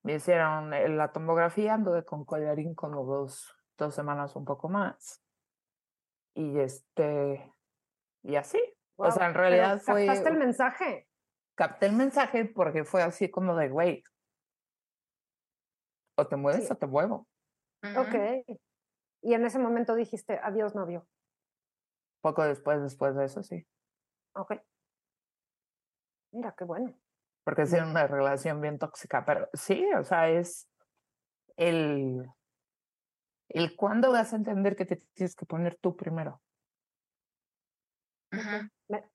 Me hicieron eh, la tomografía, anduve con collarín como dos, dos semanas un poco más. Y este, y así. o sea, en realidad fue. ¿Captaste el mensaje? Capté el mensaje porque fue así como de, güey, o te mueves o te muevo. Ok. Y en ese momento dijiste, adiós, novio. Poco después, después de eso, sí. Ok. Mira, qué bueno. Porque es una relación bien tóxica, pero sí, o sea, es el, el cuándo vas a entender que te tienes que poner tú primero.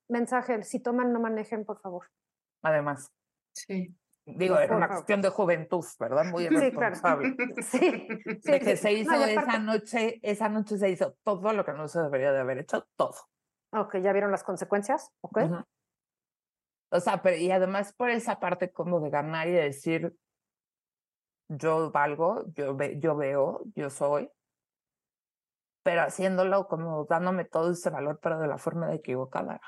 Mensaje, si toman, no manejen, por favor. Además. Sí. Digo, era una cuestión de juventud, ¿verdad? Muy irresponsable. *laughs* Sí, sí, de que se hizo esa noche, esa noche se hizo todo lo que no se debería de haber hecho, todo. Ok, ¿ya vieron las consecuencias? Ok. O sea, pero y además por esa parte como de ganar y de decir, yo valgo, yo, ve, yo veo, yo soy, pero haciéndolo como dándome todo ese valor, pero de la forma de equivocada.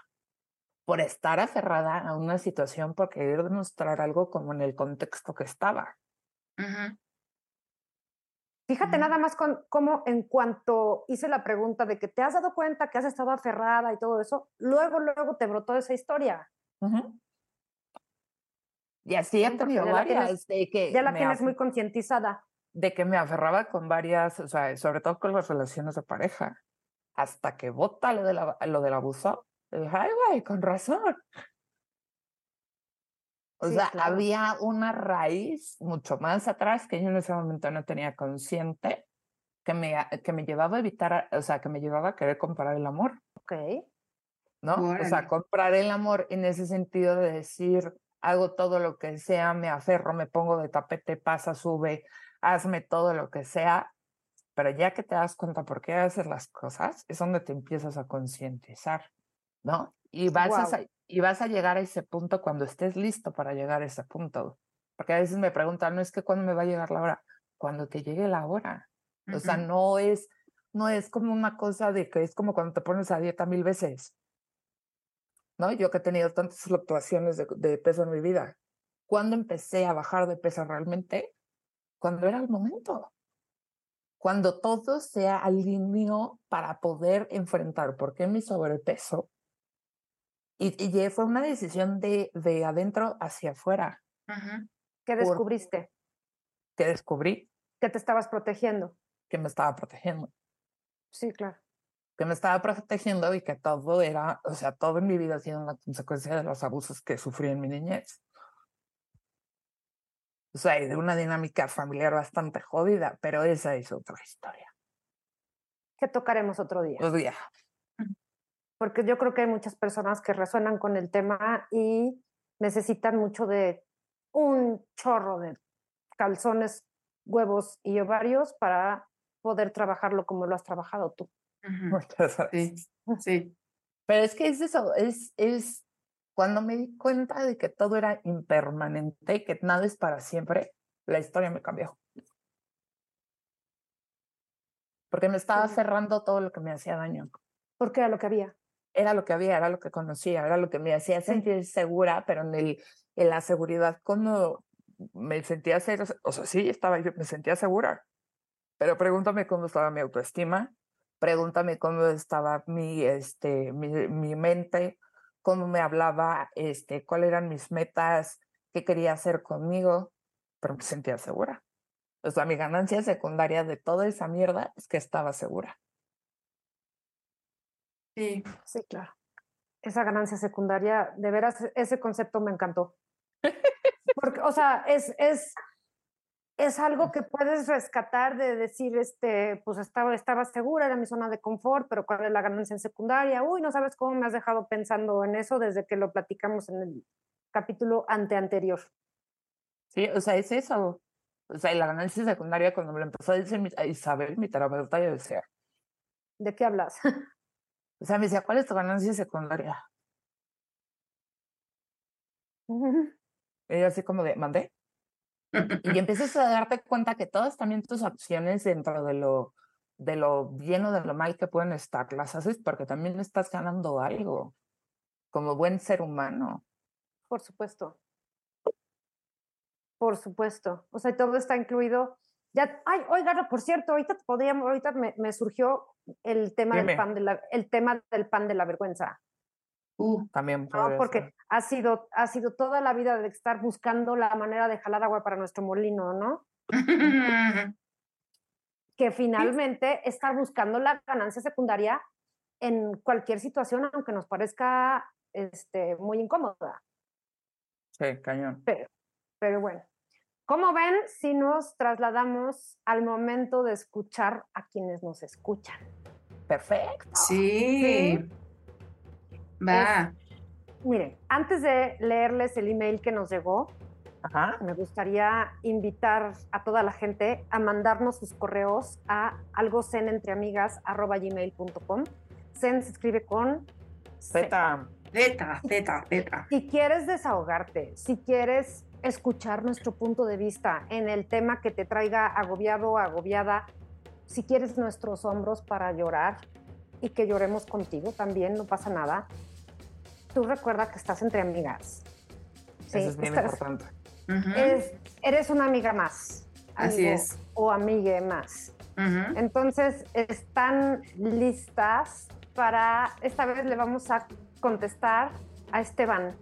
Por estar aferrada a una situación, por querer demostrar algo como en el contexto que estaba. Fíjate nada más con cómo en cuanto hice la pregunta de que te has dado cuenta que has estado aferrada y todo eso, luego, luego te brotó esa historia. Y así he tenido varias. de que ya la tienes muy concientizada. De que me aferraba con varias, o sea, sobre todo con las relaciones de pareja. Hasta que bota lo, de la, lo del abuso. Dije, ay, güey, con razón. O sea, había una raíz mucho más atrás que yo en ese momento no tenía consciente que me, que me llevaba a evitar, o sea, que me llevaba a querer comprar el amor. Ok. ¿No? O sea, comprar el amor en ese sentido de decir, hago todo lo que sea, me aferro, me pongo de tapete, pasa, sube, hazme todo lo que sea, pero ya que te das cuenta por qué haces las cosas, es donde te empiezas a concientizar, ¿no? Y vas, a, y vas a llegar a ese punto cuando estés listo para llegar a ese punto. Porque a veces me preguntan, no es que cuándo me va a llegar la hora, cuando te llegue la hora. O sea, no es, no es como una cosa de que es como cuando te pones a dieta mil veces. ¿No? Yo que he tenido tantas fluctuaciones de, peso en mi vida. ¿Cuándo empecé a bajar de peso realmente? Cuando era el momento. Cuando todo se alineó para poder enfrentar por qué mi sobrepeso. Y, y fue una decisión de, de adentro hacia afuera. ¿Qué descubriste? ¿Qué descubrí? Que te estabas protegiendo. Que me estaba protegiendo. Sí, claro que me estaba protegiendo y que todo era, o sea, todo en mi vida ha sido una consecuencia de los abusos que sufrí en mi niñez. O sea, y de una dinámica familiar bastante jodida, pero esa es otra historia. Que tocaremos otro día. Otro día. Porque yo creo que hay muchas personas que resuenan con el tema y necesitan mucho de un chorro de calzones, huevos y ovarios para poder trabajarlo como lo has trabajado tú. *laughs* Sí, sí. Pero es que es eso, es, es cuando me di cuenta de que todo era impermanente, que nada es para siempre, la historia me cambió. Porque me estaba cerrando todo lo que me hacía daño. Porque era lo que había. Era lo que había, era lo que conocía, era lo que me hacía sentir segura, pero en, el, en la seguridad cuando me sentía, ser, o sea, sí, estaba, me sentía segura. Pero pregúntame cómo estaba mi autoestima, pregúntame cómo estaba mi, este, mi, mi mente, cómo me hablaba, este, cuáles eran mis metas, qué quería hacer conmigo, pero me sentía segura. O sea, mi ganancia secundaria de toda esa mierda es que estaba segura. Sí, sí, claro. Esa ganancia secundaria, de veras, ese concepto me encantó. Porque, o sea, es, es, es algo que puedes rescatar de decir, este, pues estaba, estaba segura, era mi zona de confort, pero cuál es la ganancia en secundaria. Uy, no sabes cómo me has dejado pensando en eso desde que lo platicamos en el capítulo ante anterior. Sí, o sea, es eso. O sea, la ganancia secundaria, cuando me lo empezó a decir Isabel, mi terapeuta, yo decía. ¿De qué hablas? *laughs* O sea, me decía, ¿cuál es tu ganancia secundaria? y yo así como de, ¿mandé? Y *laughs* empiezas a darte cuenta que todas también tus acciones dentro de lo, de lo bien o de lo mal que pueden estar, las haces porque también estás ganando algo como buen ser humano. Por supuesto. Por supuesto. O sea, todo está incluido. Ya, ay, oiga, por cierto, ahorita podríamos, ahorita me, me surgió el tema del pan de la, el tema del pan de la vergüenza. Uh, también porque ha sido, ha sido toda la vida de estar buscando la manera de jalar agua para nuestro molino, ¿no? *laughs* que finalmente estar buscando la ganancia secundaria en cualquier situación, aunque nos parezca este, muy incómoda. Sí, cañón. Pero, pero bueno, como ven si nos trasladamos al momento de escuchar a quienes nos escuchan? Perfecto. sí. Va. miren, antes de leerles el email que nos llegó, me gustaría invitar a toda la gente a mandarnos sus correos a algocenentreamigas.gmail.com. Zen se escribe con Z. Beta, beta, beta. Si quieres desahogarte, si quieres escuchar nuestro punto de vista en el tema que te traiga agobiado o agobiada, si quieres nuestros hombros para llorar y que lloremos contigo también, no pasa nada. Tú recuerda que estás entre amigas. Sí, Eso es bien importante. eres una amiga más. Así es. O amigue más. Entonces, están listas para, esta vez le vamos a contestar a Esteban.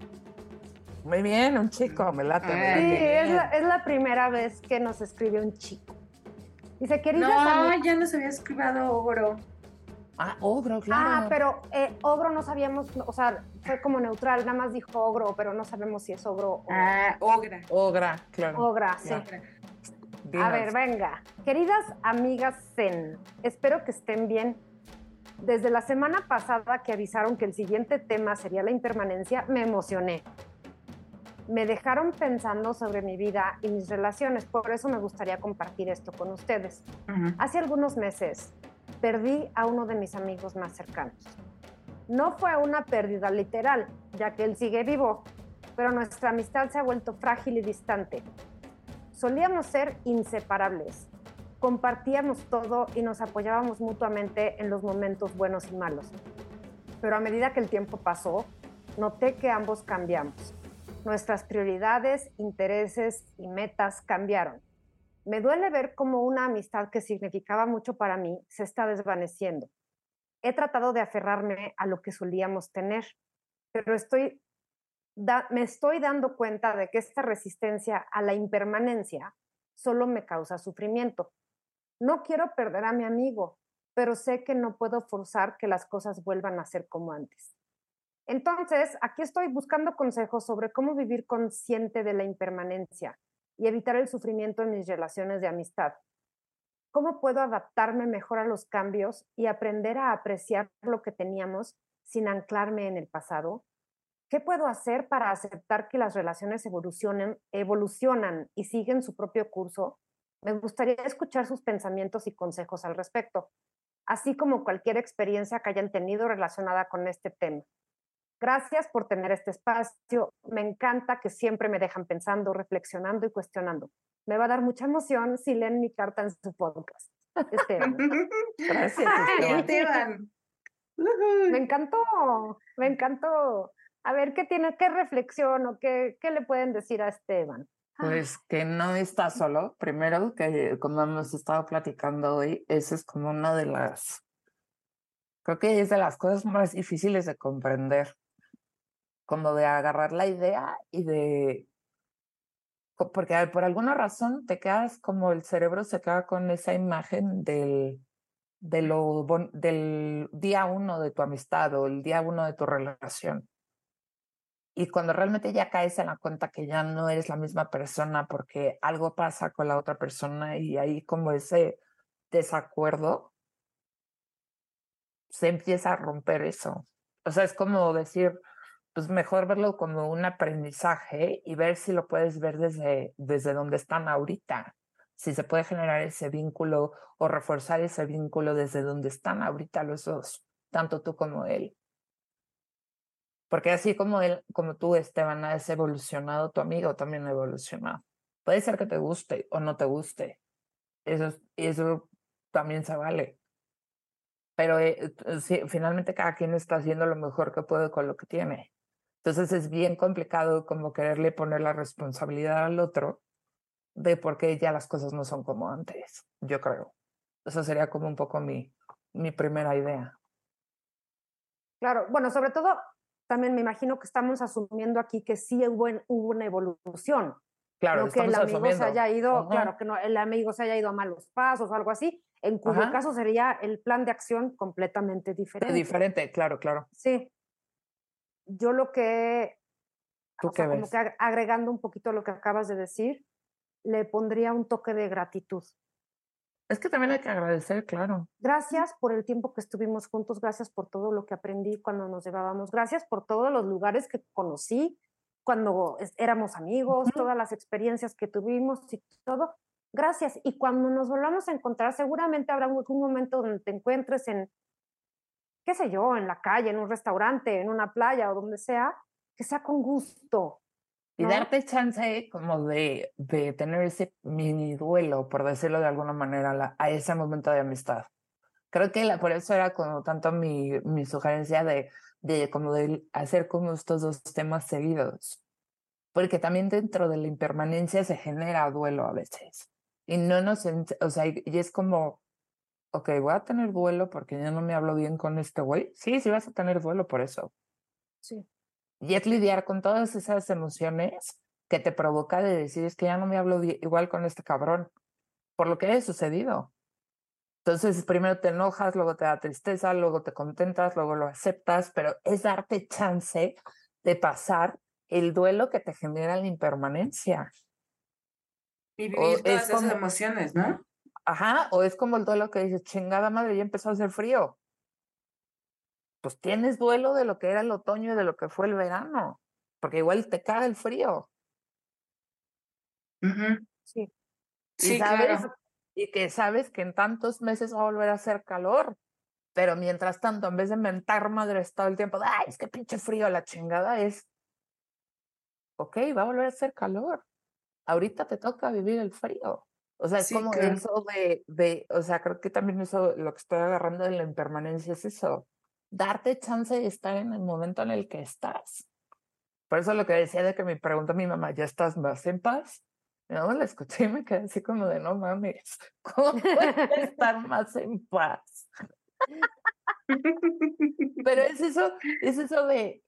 Muy bien, un chico, me late. Sí, es la, primera vez que nos escribe un chico. Dice, querida. No, ya nos había escrito Ogro. Ah, Ogro, claro. Ah, pero eh, Ogro no sabíamos, o sea, fue como neutral, nada más dijo Ogro, pero no sabemos si es Ogro o. Ah, Ogra. Ogra, claro. Ogra, sí. A ver, venga. Queridas amigas Zen, espero que estén bien. Desde la semana pasada que avisaron que el siguiente tema sería la impermanencia, me emocioné. Me dejaron pensando sobre mi vida y mis relaciones, por eso me gustaría compartir esto con ustedes. Hace algunos meses perdí a uno de mis amigos más cercanos. No fue una pérdida literal, ya que él sigue vivo, pero nuestra amistad se ha vuelto frágil y distante. Solíamos ser inseparables. Compartíamos todo y nos apoyábamos mutuamente en los momentos buenos y malos. Pero a medida que el tiempo pasó, noté que ambos cambiamos. Nuestras prioridades, intereses y metas cambiaron. Me duele ver cómo una amistad que significaba mucho para mí se está desvaneciendo. He tratado de aferrarme a lo que solíamos tener, pero estoy me estoy dando cuenta de que esta resistencia a la impermanencia solo me causa sufrimiento. No quiero perder a mi amigo, pero sé que no puedo forzar que las cosas vuelvan a ser como antes. Entonces, aquí estoy buscando consejos sobre cómo vivir consciente de la impermanencia y evitar el sufrimiento en mis relaciones de amistad. ¿Cómo puedo adaptarme mejor a los cambios y aprender a apreciar lo que teníamos sin anclarme en el pasado? ¿Qué puedo hacer para aceptar que las relaciones evolucionen, evolucionan y siguen su propio curso? Me gustaría escuchar sus pensamientos y consejos al respecto, así como cualquier experiencia que hayan tenido relacionada con este tema. Gracias por tener este espacio. Me encanta que siempre me dejan pensando, reflexionando y cuestionando. Me va a dar mucha emoción si leen mi carta en su podcast. Esteban. *laughs* Gracias, Esteban. Me encantó, me encantó. A ver, ¿qué tiene, qué reflexión o qué, qué le pueden decir a Esteban? Pues que no está solo. Primero, que como hemos estado platicando hoy, esa es como una de las, creo que es de las cosas más difíciles de comprender, como de agarrar la idea y de, porque por alguna razón te quedas como el cerebro se queda con esa imagen del, de lo, del día uno de tu amistad o el día uno de tu relación. Y cuando realmente ya caes en la cuenta que ya no eres la misma persona porque algo pasa con la otra persona y ahí como ese desacuerdo, se empieza a romper eso. O sea, es como decir, pues mejor verlo como un aprendizaje y ver si lo puedes ver desde, desde donde están ahorita. Si se puede generar ese vínculo o reforzar ese vínculo desde donde están ahorita los dos, tanto tú como él. Porque así como él, como tú, Esteban, has evolucionado, tu amigo también ha evolucionado. Puede ser que te guste o no te guste. Eso, eso también se vale. Pero eh, finalmente cada quien está haciendo lo mejor que puede con lo que tiene. Entonces es bien complicado como quererle poner la responsabilidad al otro de por qué ya las cosas no son como antes, yo creo. Esa sería como un poco mi, mi primera idea. Claro, bueno, sobre todo también me imagino que estamos asumiendo aquí que sí hubo, hubo una evolución. Claro, no que el amigo se haya ido, claro, que no, el amigo se haya ido a malos pasos o algo así, en cuyo caso sería el plan de acción completamente diferente. Diferente, claro, claro. Sí. Yo lo que, ¿Tú qué ves? como que agregando un poquito lo que acabas de decir, le pondría un toque de gratitud. Es que también hay que agradecer, claro. Gracias por el tiempo que estuvimos juntos, gracias por todo lo que aprendí cuando nos llevábamos, gracias por todos los lugares que conocí cuando éramos amigos, todas las experiencias que tuvimos y todo. Gracias. Y cuando nos volvamos a encontrar, seguramente habrá algún momento donde te encuentres en qué sé yo, en la calle, en un restaurante, en una playa o donde sea, que sea con gusto. Y darte chance como de, de tener ese mini duelo, por decirlo de alguna manera, a ese momento de amistad. Creo que la, por eso era como tanto mi, mi sugerencia de, de como de hacer como estos dos temas seguidos. Porque también dentro de la impermanencia se genera duelo a veces. Y no nos, o sea, y es como, ok, voy a tener duelo porque ya no me hablo bien con este güey. Sí, sí vas a tener duelo por eso. Sí. Y es lidiar con todas esas emociones que te provoca de decir, es que ya no me hablo igual con este cabrón, por lo que ha sucedido. Entonces, primero te enojas, luego te da tristeza, luego te contentas, luego lo aceptas, pero es darte chance de pasar el duelo que te genera la impermanencia. Y vivir todas esas emociones, ¿no? Ajá, o es como el duelo que dices, chingada madre, ya empezó a hacer frío. Pues tienes duelo de lo que era el otoño y de lo que fue el verano, porque igual te caga el frío. Sí. Sí, claro y que sabes que en tantos meses va a volver a hacer calor. Pero mientras tanto, en vez de mentar madres todo el tiempo, ay, es que pinche frío, la chingada es, ok, va a volver a hacer calor. Ahorita te toca vivir el frío. O sea, es como eso de, de, o sea, creo que también eso, lo que estoy agarrando de la impermanencia es eso, darte chance de estar en el momento en el que estás. Por eso lo que decía de que me pregunta mi mamá, ¿ya estás más en paz? No, la escuché y me quedé así como de no mames, *laughs* ¿cómo puede estar más en paz? Pero es eso, es eso de,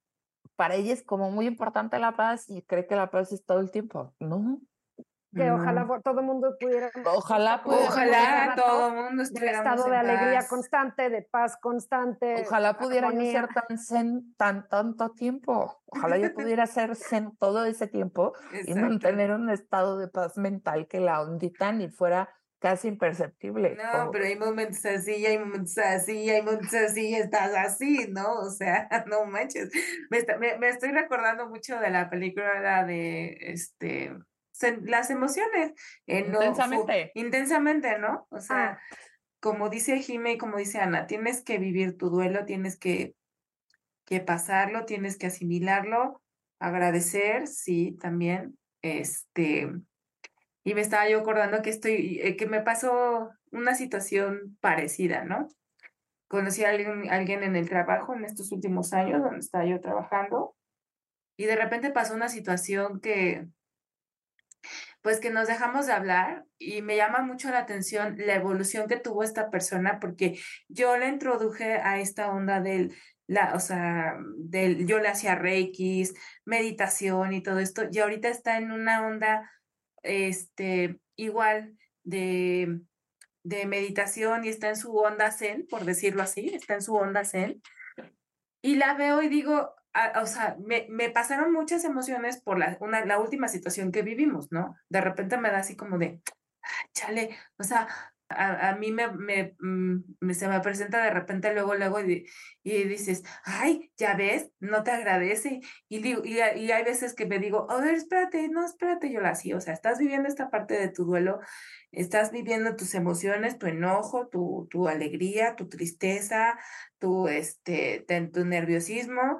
para ella es como muy importante la paz y cree que la paz es todo el tiempo. No, que ojalá todo el mundo pudiera ojalá ojalá todo el mundo estuviera en estado de alegría constante de paz constante ojalá pudiera ser tan zen tan tanto tiempo. Ojalá yo *laughs* pudiera ser zen todo ese tiempo y mantener un estado de paz mental que la ondita ni fuera casi imperceptible no pero hay momentos así hay momentos así hay momentos así estás así no o sea *laughs* no manches. Me, me, me estoy recordando mucho de la película de este las emociones. Eh, intensamente. Intensamente, ¿no? O sea, ah. como dice Jime y como dice Ana, tienes que vivir tu duelo, tienes que, que pasarlo, tienes que asimilarlo, agradecer, sí, también. Este, y me estaba yo acordando que estoy, eh, que me pasó una situación parecida, ¿no? Conocí a alguien, alguien en el trabajo en estos últimos años donde estaba yo trabajando y de repente pasó una situación que, pues que nos dejamos de hablar y me llama mucho la atención la evolución que tuvo esta persona porque yo le introduje a esta onda del la, o sea, del, yo le hacía reikis, meditación y todo esto, y ahorita está en una onda, este, igual de, de meditación y está en su onda zen, por decirlo así, está en su onda zen. Y la veo y digo, o sea, me, me, pasaron muchas emociones por la, una, la última situación que vivimos, ¿no? De repente me da así como de, chale, o sea, a, a mí me, mm, me, se me presenta de repente luego, luego y, y, dices, ay, ya ves, no te agradece. Y, digo, y, hay veces que me digo, a ver, espérate, no, espérate, yo la sí, o sea, estás viviendo esta parte de tu duelo, estás viviendo tus emociones, tu enojo, tu, tu alegría, tu tristeza, tu, este, tu nerviosismo,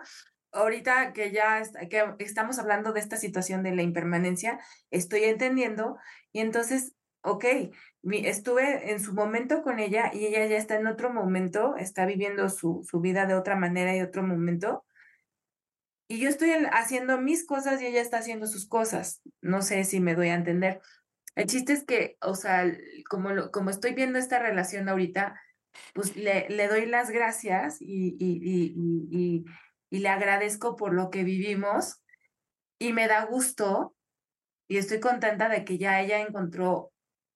ahorita que ya que estamos hablando de esta situación de la impermanencia, estoy entendiendo y entonces, ok, estuve en su momento con ella y ella ya está en otro momento, está viviendo su, su vida de otra manera y otro momento. Y yo estoy haciendo mis cosas y ella está haciendo sus cosas. No sé si me doy a entender. El chiste es que, o sea, como, como estoy viendo esta relación ahorita, pues le, le doy las gracias y, le agradezco por lo que vivimos y me da gusto y estoy contenta de que ya ella encontró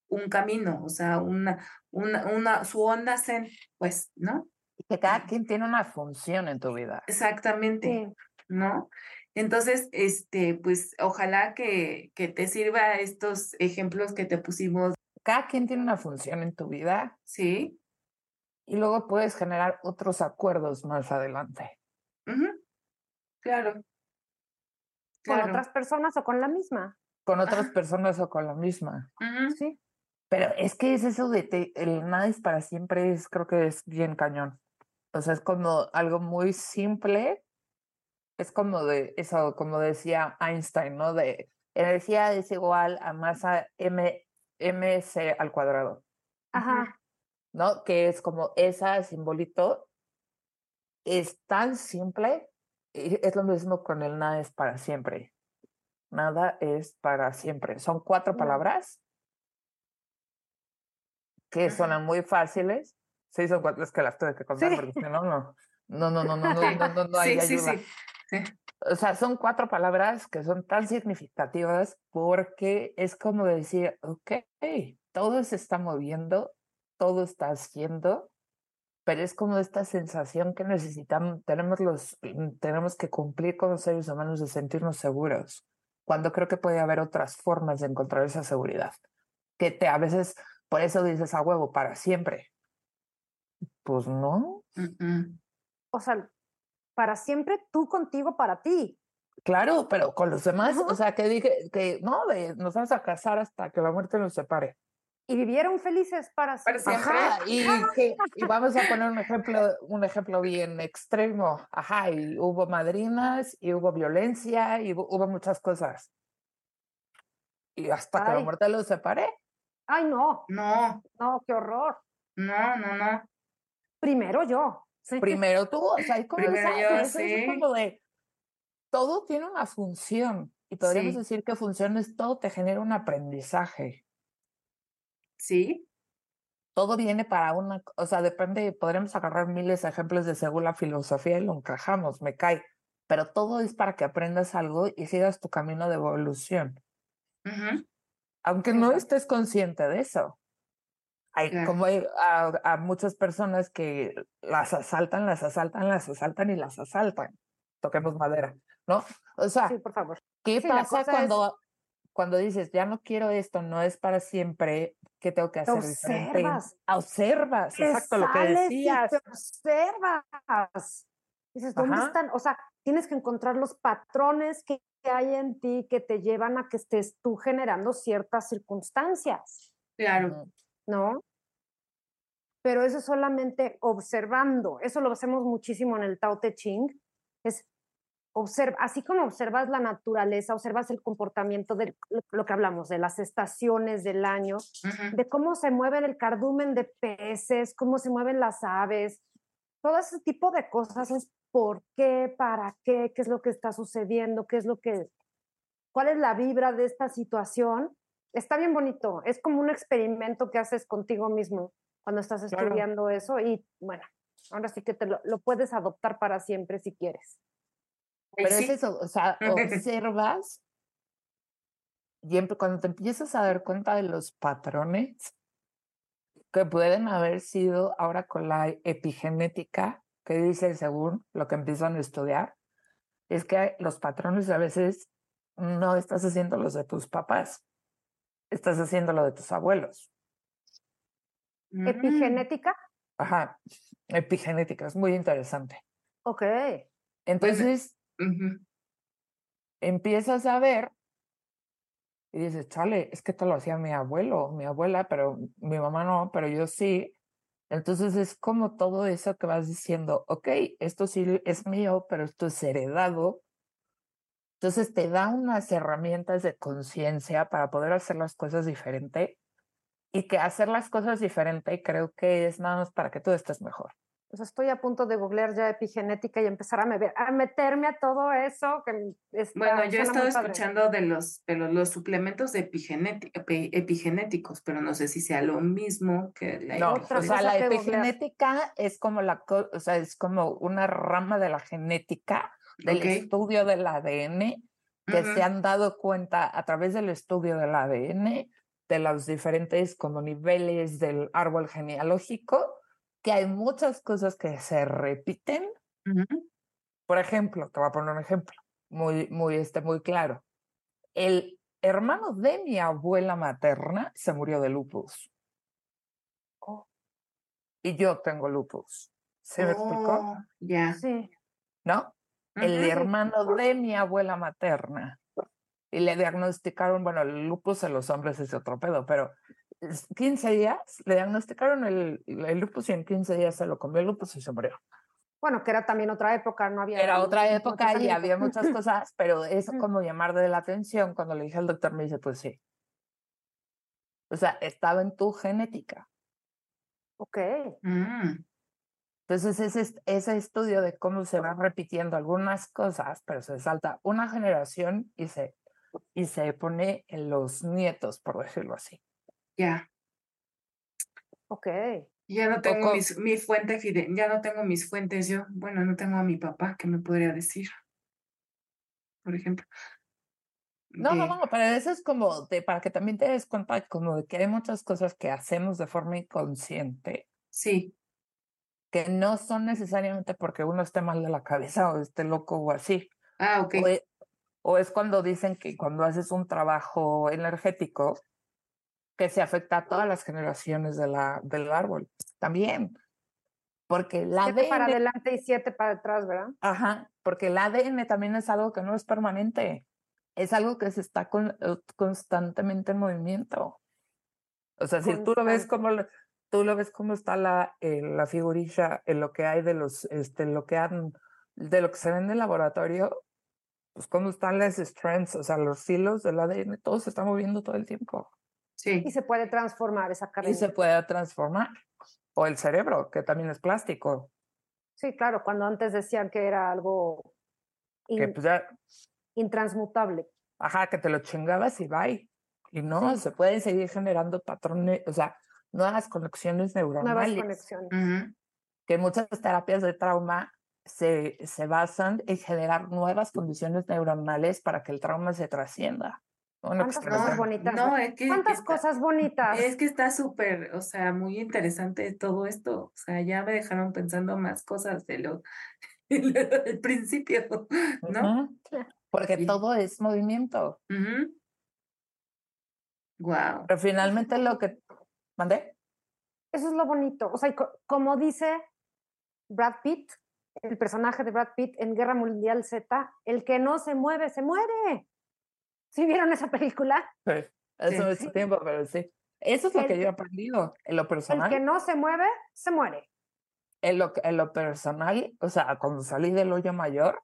un camino, o sea, una, una, una, su onda zen, pues, ¿no? Y que cada quien tiene una función en tu vida. Exactamente, ¿no? Entonces, este, pues, ojalá que, que te sirva estos ejemplos que te pusimos. Cada quien tiene una función en tu vida. Sí. Y luego puedes generar otros acuerdos más adelante. Claro. Con otras personas o con la misma. Con otras personas o con la misma. Sí. Pero es que es eso de el nada es para siempre, es, creo que es bien cañón. O sea, es como algo muy simple. Es como de eso, como decía Einstein, ¿no? De energía es igual a masa m, mc al cuadrado. Ajá. ¿No? Que es como esa simbolito. Es tan simple. Es lo mismo con el nada es para siempre. Nada es para siempre. Son cuatro palabras que suenan muy fáciles. Sí, son cuatro, es que las tuve que contar porque si no, no, no, no, no, no, no, *laughs* no, no, no hay sí, ayuda. Sí, sí. O sea, son cuatro palabras que son tan significativas porque es como decir, ok, todo se está moviendo, todo está haciendo, pero es como esta sensación que necesitamos, tenemos, los, tenemos que cumplir como seres humanos de sentirnos seguros, cuando creo que puede haber otras formas de encontrar esa seguridad, que te a veces, por eso dices a huevo, para siempre. Pues no. Mm, mm. O sea, para siempre tú contigo para ti. Claro, pero con los demás, o sea, que dije que no, de, nos vamos a casar hasta que la muerte nos separe. Y vivieron felices para Para siempre. Ajá, y, que, y vamos a poner un ejemplo, un ejemplo bien extremo. Ajá, y hubo madrinas, y hubo violencia, y hubo, hubo muchas cosas. Y hasta que la Ay. muerte los separe. Ay, no, No, no, qué horror. no, no, no. Primero yo. Sí. Primero tú, o sea, es como, yo, Eso es sí. como de, todo tiene una función. Y podríamos Sí. decir que función es todo te genera un aprendizaje. Sí, todo viene para una, o sea, depende, podremos agarrar miles de ejemplos de según la filosofía y lo encajamos, me cae, pero todo es para que aprendas algo y sigas tu camino de evolución, aunque no estés consciente de eso. Hay, Claro. como hay a, a muchas personas que las asaltan, las asaltan, las asaltan y las asaltan. Toquemos madera, ¿no? O sea, Sí, por favor. ¿Qué Sí, pasa es- cuando, dices, ya no quiero esto, no es para siempre, ¿qué tengo que Te hacer diferente? observas. Observas, Te exacto lo que sales y decías. te observas. Dices, ¿dónde Ajá. están? O sea, tienes que encontrar los patrones que hay en ti que te llevan a que estés tú generando ciertas circunstancias, claro. ¿no? Pero eso es solamente observando. Eso lo hacemos muchísimo en el Tao Te Ching. Es observa, así como observas la naturaleza, observas el comportamiento de lo que hablamos, de las estaciones del año, de cómo se mueve el cardumen de peces, cómo se mueven las aves, todo ese tipo de cosas es por qué, para qué, qué es lo que está sucediendo, qué es lo que, cuál es la vibra de esta situación. Está bien bonito, es como un experimento que haces contigo mismo cuando estás Claro. estudiando eso y bueno, ahora sí que te lo, lo puedes adoptar para siempre si quieres. Pero sí. es eso, o sea, *laughs* observas y cuando te empiezas a dar cuenta de los patrones que pueden haber sido ahora con la epigenética, que dice según lo que empiezan a estudiar, es que los patrones a veces no estás haciendo los de tus papás, estás haciendo lo de tus abuelos. Mm, Epigenética, Ajá, epigenética, es muy interesante. ok. Entonces, empiezas a ver y dices, chale, es que esto lo hacía mi abuelo, mi abuela, pero mi mamá no, pero yo sí. Entonces es como todo eso que vas diciendo, ok, esto sí es mío, pero esto es heredado. Entonces te da unas herramientas de conciencia para poder hacer las cosas diferente y que hacer las cosas diferente creo que es nada más para que tú estés mejor. Pues estoy a punto de googlear ya epigenética y empezar a, me- a meterme a todo eso que está, Bueno, yo he estado escuchando de los, de los, los suplementos de epigenéti- epi- epigenéticos, pero no sé si sea lo mismo que la No, Otra o sea, la googlear. epigenética es como la, o sea, es como una rama de la genética, del Ok. estudio del ADN, que Ujú, se han dado cuenta a través del estudio del ADN de los diferentes como niveles del árbol genealógico, que hay muchas cosas que se repiten. Por ejemplo, te voy a poner un ejemplo muy, muy, este, muy claro. El hermano de mi abuela materna se murió de lupus. Y yo tengo lupus. ¿Se me explicó? Oh, ya. Sí, ¿No? El hermano de mi abuela materna. Y le diagnosticaron, bueno, el lupus en los hombres es otro pedo, pero 15 días le diagnosticaron el, el lupus y en 15 días se lo comió el lupus y se murió. Bueno, que era también otra época, no había... Era otra época y había muchas *laughs* cosas, pero es Ujú. como llamar de la atención. Cuando le dije al doctor, me dice, pues sí. O sea, estaba en tu genética. Ok. Mm, Entonces, ese, ese estudio de cómo se van repitiendo algunas cosas, pero se salta una generación y se, y se pone en los nietos, por decirlo así. Ya. Ok. Ya no tengo poco- mis, mi fuente fide, ya no tengo mis fuentes yo. Bueno, no tengo a mi papá que me podría decir. Por ejemplo. No, no, de- no, pero eso es como de, para que también te des cuenta como de que hay muchas cosas que hacemos de forma inconsciente Sí, que no son necesariamente porque uno esté mal de la cabeza o esté loco o así. ah, ok. O e- o es cuando dicen que cuando haces un trabajo energético, que se afecta a todas las generaciones de la, del árbol. También. Porque el Siete para ADN, adelante y siete para atrás, ¿verdad? ajá, porque el ADN también es algo que no es permanente. Es algo que se está con- eh, constantemente en movimiento. O sea, si tú lo ves como tú lo ves cómo está la, eh, la figurilla en lo que hay de los, este, lo que han, de lo que se ve en el laboratorio, pues cómo están las strands, o sea, los hilos del ADN, todo se está moviendo todo el tiempo. Sí, Y se puede transformar esa Y cadena. se puede transformar. O el cerebro, que también es plástico, Sí, claro, cuando antes decían que era algo que pues ya, intransmutable. ajá, que te lo chingabas y bye. Y no, Sí. se pueden seguir generando patrones, o sea, nuevas conexiones Nuevas neuronales. conexiones. ujú, que muchas terapias de trauma se, se basan en generar nuevas condiciones neuronales para que el trauma se trascienda. ¿Cuántas cosas bonitas? No, es que ¿Cuántas está- cosas bonitas? Es que está súper, o sea, muy interesante todo esto. O sea, ya me dejaron pensando más cosas de lo *laughs* del principio, ¿no? Porque Sí. todo es movimiento. Wow. Pero finalmente lo que... ¿Mandé? Eso es lo bonito. O sea, como dice Brad Pitt, el personaje de Brad Pitt en Guerra Mundial Z, el que no se mueve, se muere. ¿Sí vieron esa película? Sí. Eso Sí. es su tiempo, pero sí. Eso es lo El que yo he aprendido en lo El personal. que no se mueve, se muere. En lo, en lo personal, o sea, cuando salí del hoyo mayor,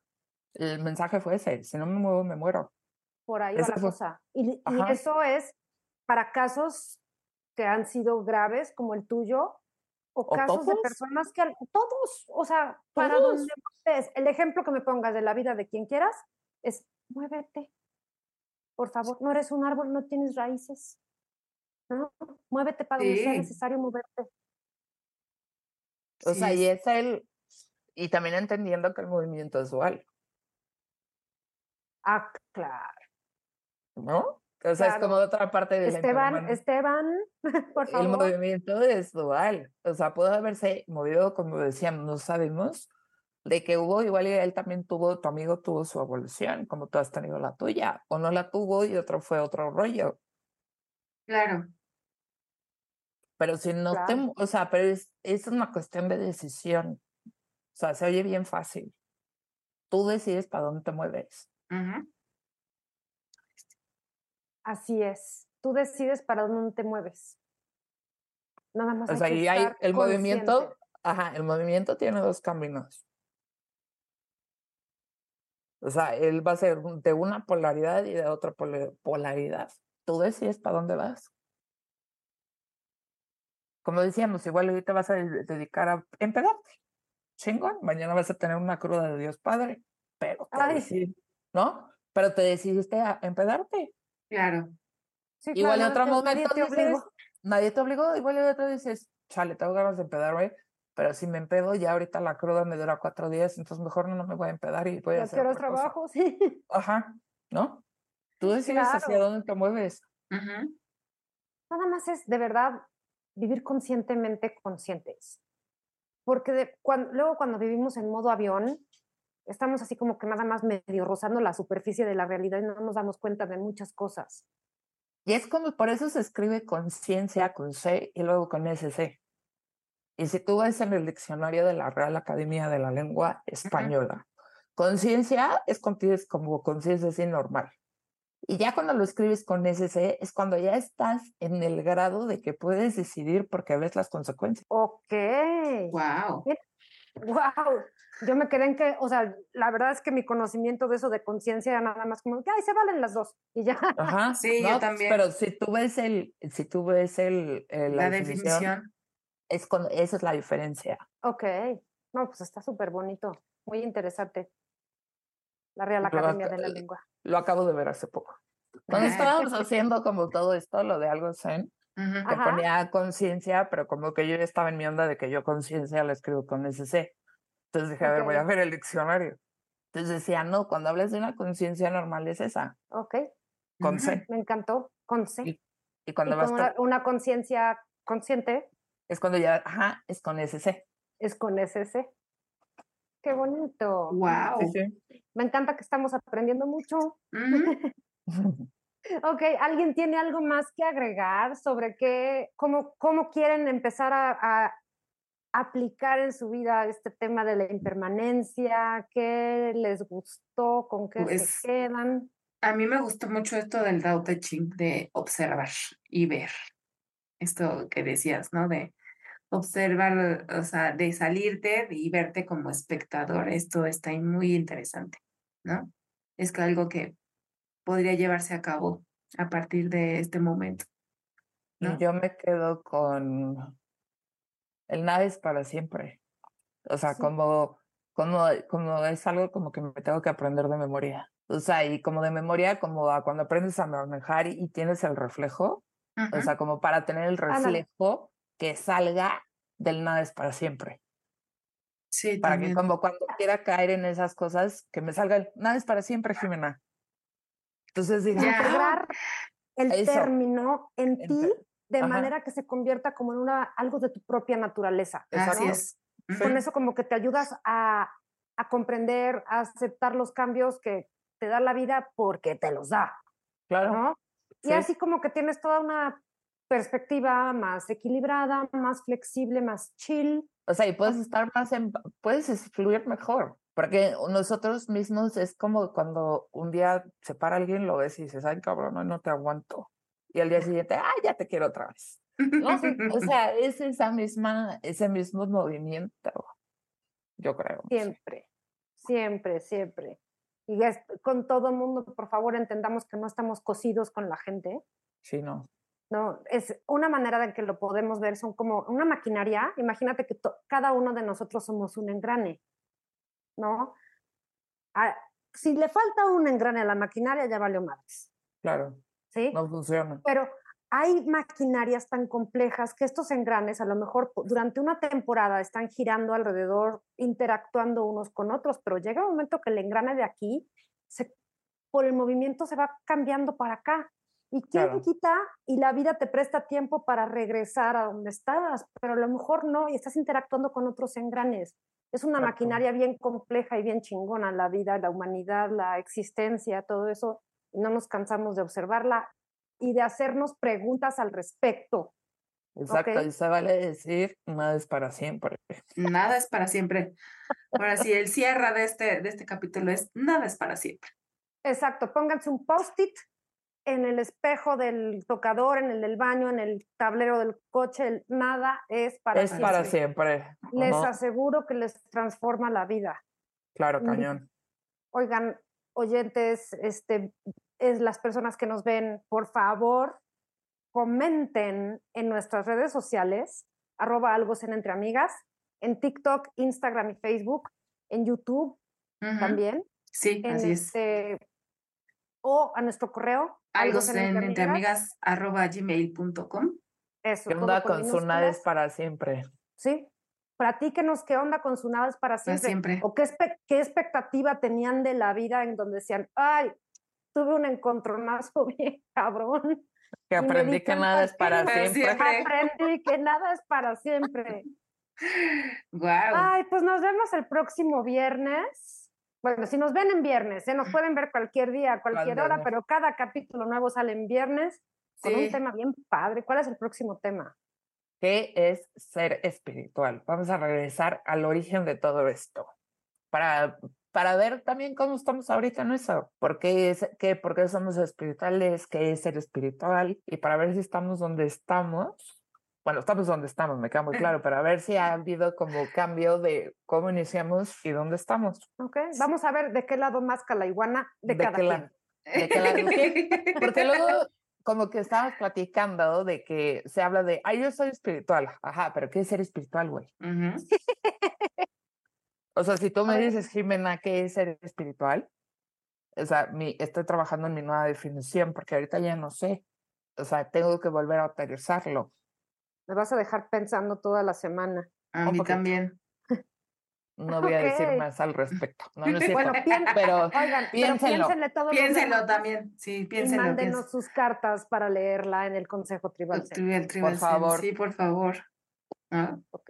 el mensaje fue ese, si no me muevo, me muero. Por ahí va Ese la fue- cosa. Y, eso es para casos que han sido graves, como el tuyo, o, ¿O casos de todos? personas que... Todos, o sea, para Todos. donde estés. El ejemplo que me pongas de la vida de quien quieras es, muévete. Por favor, no eres un árbol, no tienes raíces. ¿no? Muévete para donde sea necesario moverte. O Sí, sea, y es- el... Y también entendiendo que el movimiento es dual. Ah, claro. ¿no? O sea, es como otra parte del Esteban, Esteban, *laughs* por El favor. movimiento es dual. O sea, puede haberse movido, como decíamos, no sabemos, de que hubo, igual y él también tuvo, tu amigo tuvo su evolución, como tú has tenido la tuya, o no la tuvo y otro fue otro rollo. Claro. Pero si no te, Claro. mo- o sea, pero es, es una cuestión de decisión. O sea, se oye bien fácil. Tú decides para dónde te mueves. Así es. Tú decides para dónde te mueves. Nada más O hay sea, que y hay el movimiento, ajá, el movimiento tiene dos caminos. O sea, él va a ser de una polaridad y de otra polaridad. Tú decides para dónde vas. Como decíamos, igual hoy te vas a de- dedicar a empedarte. Chingón, mañana vas a tener una cruda de Dios Padre, pero te Ay. ¿no? Pero te decidiste a empedarte. Claro. Sí, Igual en otro nadie- nadie momento te obligó. nadie te obligó, igual en otro dices, chale, tengo ganas de empedarme, pero si me empedo ya ahorita la cruda me dura cuatro días, entonces mejor no me voy a empedar y voy a hacer quiero otra cosa". trabajo, *laughs* sí. Ajá, ¿no? Tú decides hacia dónde te mueves. Nada más es de verdad vivir conscientemente conscientes. Porque de- cuan- luego cuando vivimos en modo avión, estamos así como que nada más medio rozando la superficie de la realidad y no nos damos cuenta de muchas cosas. Y es como, por eso se escribe conciencia con C y luego con SC. Y si tú ves en el diccionario de la Real Academia de la Lengua Española, conciencia es, como conciencia así normal. Y ya cuando lo escribes con SC es cuando ya estás en el grado de que puedes decidir porque ves las consecuencias. Ok. Wow. Wow, yo me quedé en que, o sea, la verdad es que mi conocimiento de eso de conciencia era nada más como que, ay, se valen las dos y ya. Ajá, Sí, yo también. Pero si tú ves el, si tú ves el, el- La definición. Es con, esa es la diferencia. Ok, no, pues está súper bonito, muy interesante. La Real Academia ac- de la Lengua. Lo acabo de ver hace poco. Cuando *laughs* estábamos haciendo como todo esto, lo de algo zen, Ujú. te Ajá. ponía conciencia, pero como que yo ya estaba en mi onda de que yo conciencia la escribo con SC. Entonces dije, a ver, voy a ver el diccionario. Entonces decía, no, cuando hablas de una conciencia normal es esa, Ok, con. C. me encantó, con C. Y Y cuando vas con una, una conciencia consciente es cuando ya, ajá, es con SC. es con SC. Qué bonito. Wow. Sí, sí. Me encanta que estamos aprendiendo mucho. Ujú. *laughs* Ok, ¿alguien tiene algo más que agregar sobre qué, cómo, cómo quieren empezar a, a aplicar en su vida este tema de la impermanencia? ¿Qué les gustó? ¿Con qué Pues, se quedan? A mí me gustó mucho esto del Tao Te Ching, de observar y ver. Esto que decías, ¿no? De observar, o sea, de salirte y verte como espectador. Esto está muy interesante, ¿no? Es que algo que podría llevarse a cabo a partir de este momento. Y ¿no? yo me quedo con el nada es para siempre. O sea, Sí. como, como, como es algo como que me tengo que aprender de memoria. O sea, y como de memoria, como a cuando aprendes a manejar y, y tienes el reflejo, o sea, como para tener el reflejo que salga del nada es para siempre. Sí, Para que como cuando quiera caer en esas cosas, que me salga el nada es para siempre, Jimena. Entonces dije, Ya. Integrar el Eso. término en ti de Ajá. manera que se convierta como en una, algo de tu propia naturaleza. Así Exacto. es. Con eso como que te ayudas a, a comprender, a aceptar los cambios que te da la vida porque te los da, claro, ¿no? Y sí. así como que tienes toda una perspectiva más equilibrada, más flexible, más chill. O sea, y puedes estar más en, puedes es- fluir mejor, porque nosotros mismos es como cuando un día se para alguien, lo ves y dices, ay, cabrón, no, no te aguanto. Y al día siguiente, ay, ya te quiero otra vez. No, sí, o *laughs* sea, es esa misma, ese mismo movimiento, yo creo. Siempre, siempre, siempre. Y es- con todo el mundo, por favor, entendamos que no estamos cosidos con la gente. Sí, no. No, es una manera de que lo podemos ver, son como una maquinaria. Imagínate que cada uno de nosotros somos un engrane, ¿no? Ah, si le falta un engrane a la maquinaria, ya valió más, Claro, ¿sí? no funciona. Pero hay maquinarias tan complejas que estos engranes a lo mejor durante una temporada están girando alrededor, interactuando unos con otros, pero llega un momento que el engrane de aquí, se, por el movimiento, se va cambiando para acá. ¿Y quién Claro. quita? Y la vida te presta tiempo para regresar a donde estabas, pero a lo mejor no, y estás interactuando con otros engranes. Es una Exacto. maquinaria bien compleja y bien chingona, la vida, la humanidad, la existencia, todo eso. y No nos cansamos de observarla y de hacernos preguntas al respecto. Exacto, Ok. y se vale decir, nada es para siempre. Nada es para siempre. Ahora sí, el cierre de este, de este capítulo es nada es para siempre. Exacto, pónganse un post-it en el espejo del tocador, en el del baño, en el tablero del coche, el- nada es para Es siempre. para siempre. Les Ajá, aseguro que les transforma la vida. Claro, Mm. cañón. Oigan, oyentes, este, es las personas que nos ven, por favor, comenten en nuestras redes sociales, arroba algo Zen entre amigas, en TikTok, Instagram y Facebook, en YouTube también, Sí, en así es. O a nuestro correo, Algo en entre amigas arroba gmail.com. Eso, ¿Qué onda con con su nada es minúsculas. para siempre? Sí, platíquenos qué onda con su nada es para Para siempre. siempre. O qué, espe- qué expectativa tenían de la vida en donde decían, ay, tuve un encontronazo *laughs* bien cabrón. Que aprendí que nada es para para siempre. siempre. *laughs* Aprendí que nada es para siempre. Wow. Ay, pues nos vemos el próximo viernes. Bueno, si nos ven en viernes, ¿eh? nos pueden ver cualquier día, cualquier hora, pero cada capítulo nuevo sale en viernes con un Sí. tema bien padre. ¿Cuál es el próximo tema? ¿Qué es ser espiritual? Vamos a regresar al origen de todo esto. Para, para ver también cómo estamos ahorita en eso. ¿Por qué, es, qué, ¿Por qué somos espirituales? ¿Qué es ser espiritual? Y para ver si estamos donde estamos bueno, estamos donde estamos, me queda muy claro, pero a ver si ha habido como cambio de cómo iniciamos y dónde estamos. Ok, vamos a ver de qué lado más la iguana de, cada qué lado. ¿De qué lado? Porque *laughs* luego como que estábamos platicando de que se habla de, ay, yo soy espiritual. Ajá, pero ¿qué es ser espiritual, güey? Ujú. O sea, si tú me dices, Jimena, ¿qué es ser espiritual? O sea, mi, estoy trabajando en mi nueva definición porque ahorita ya no sé. O sea, tengo que volver a aterrizarlo. Me vas a dejar pensando toda la semana. A mí poquito. también. No voy a decir más al respecto. No, no es *laughs* cierto. Bueno, pien- pero Oigan, pero piénsenlo. piénsenle todo Piénselo también. Sí, Y piénselo. mándenos sus cartas para leerla en el Consejo Tribal. Tribal, Tribal Zen, favor. Sí, por favor. Ah, Ok.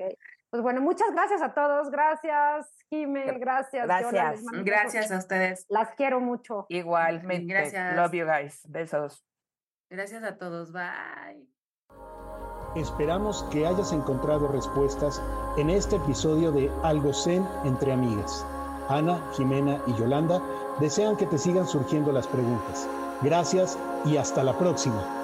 Pues bueno, muchas gracias a todos. Gracias, Jime. Gracias. Gracias. Gracias a ustedes. Las quiero mucho. igualmente. Gracias. Love you guys. Besos. Gracias a todos. Bye. Esperamos que hayas encontrado respuestas en este episodio de Algo Zen entre amigas. Ana, Jimena y Yolanda desean que te sigan surgiendo las preguntas. Gracias y hasta la próxima.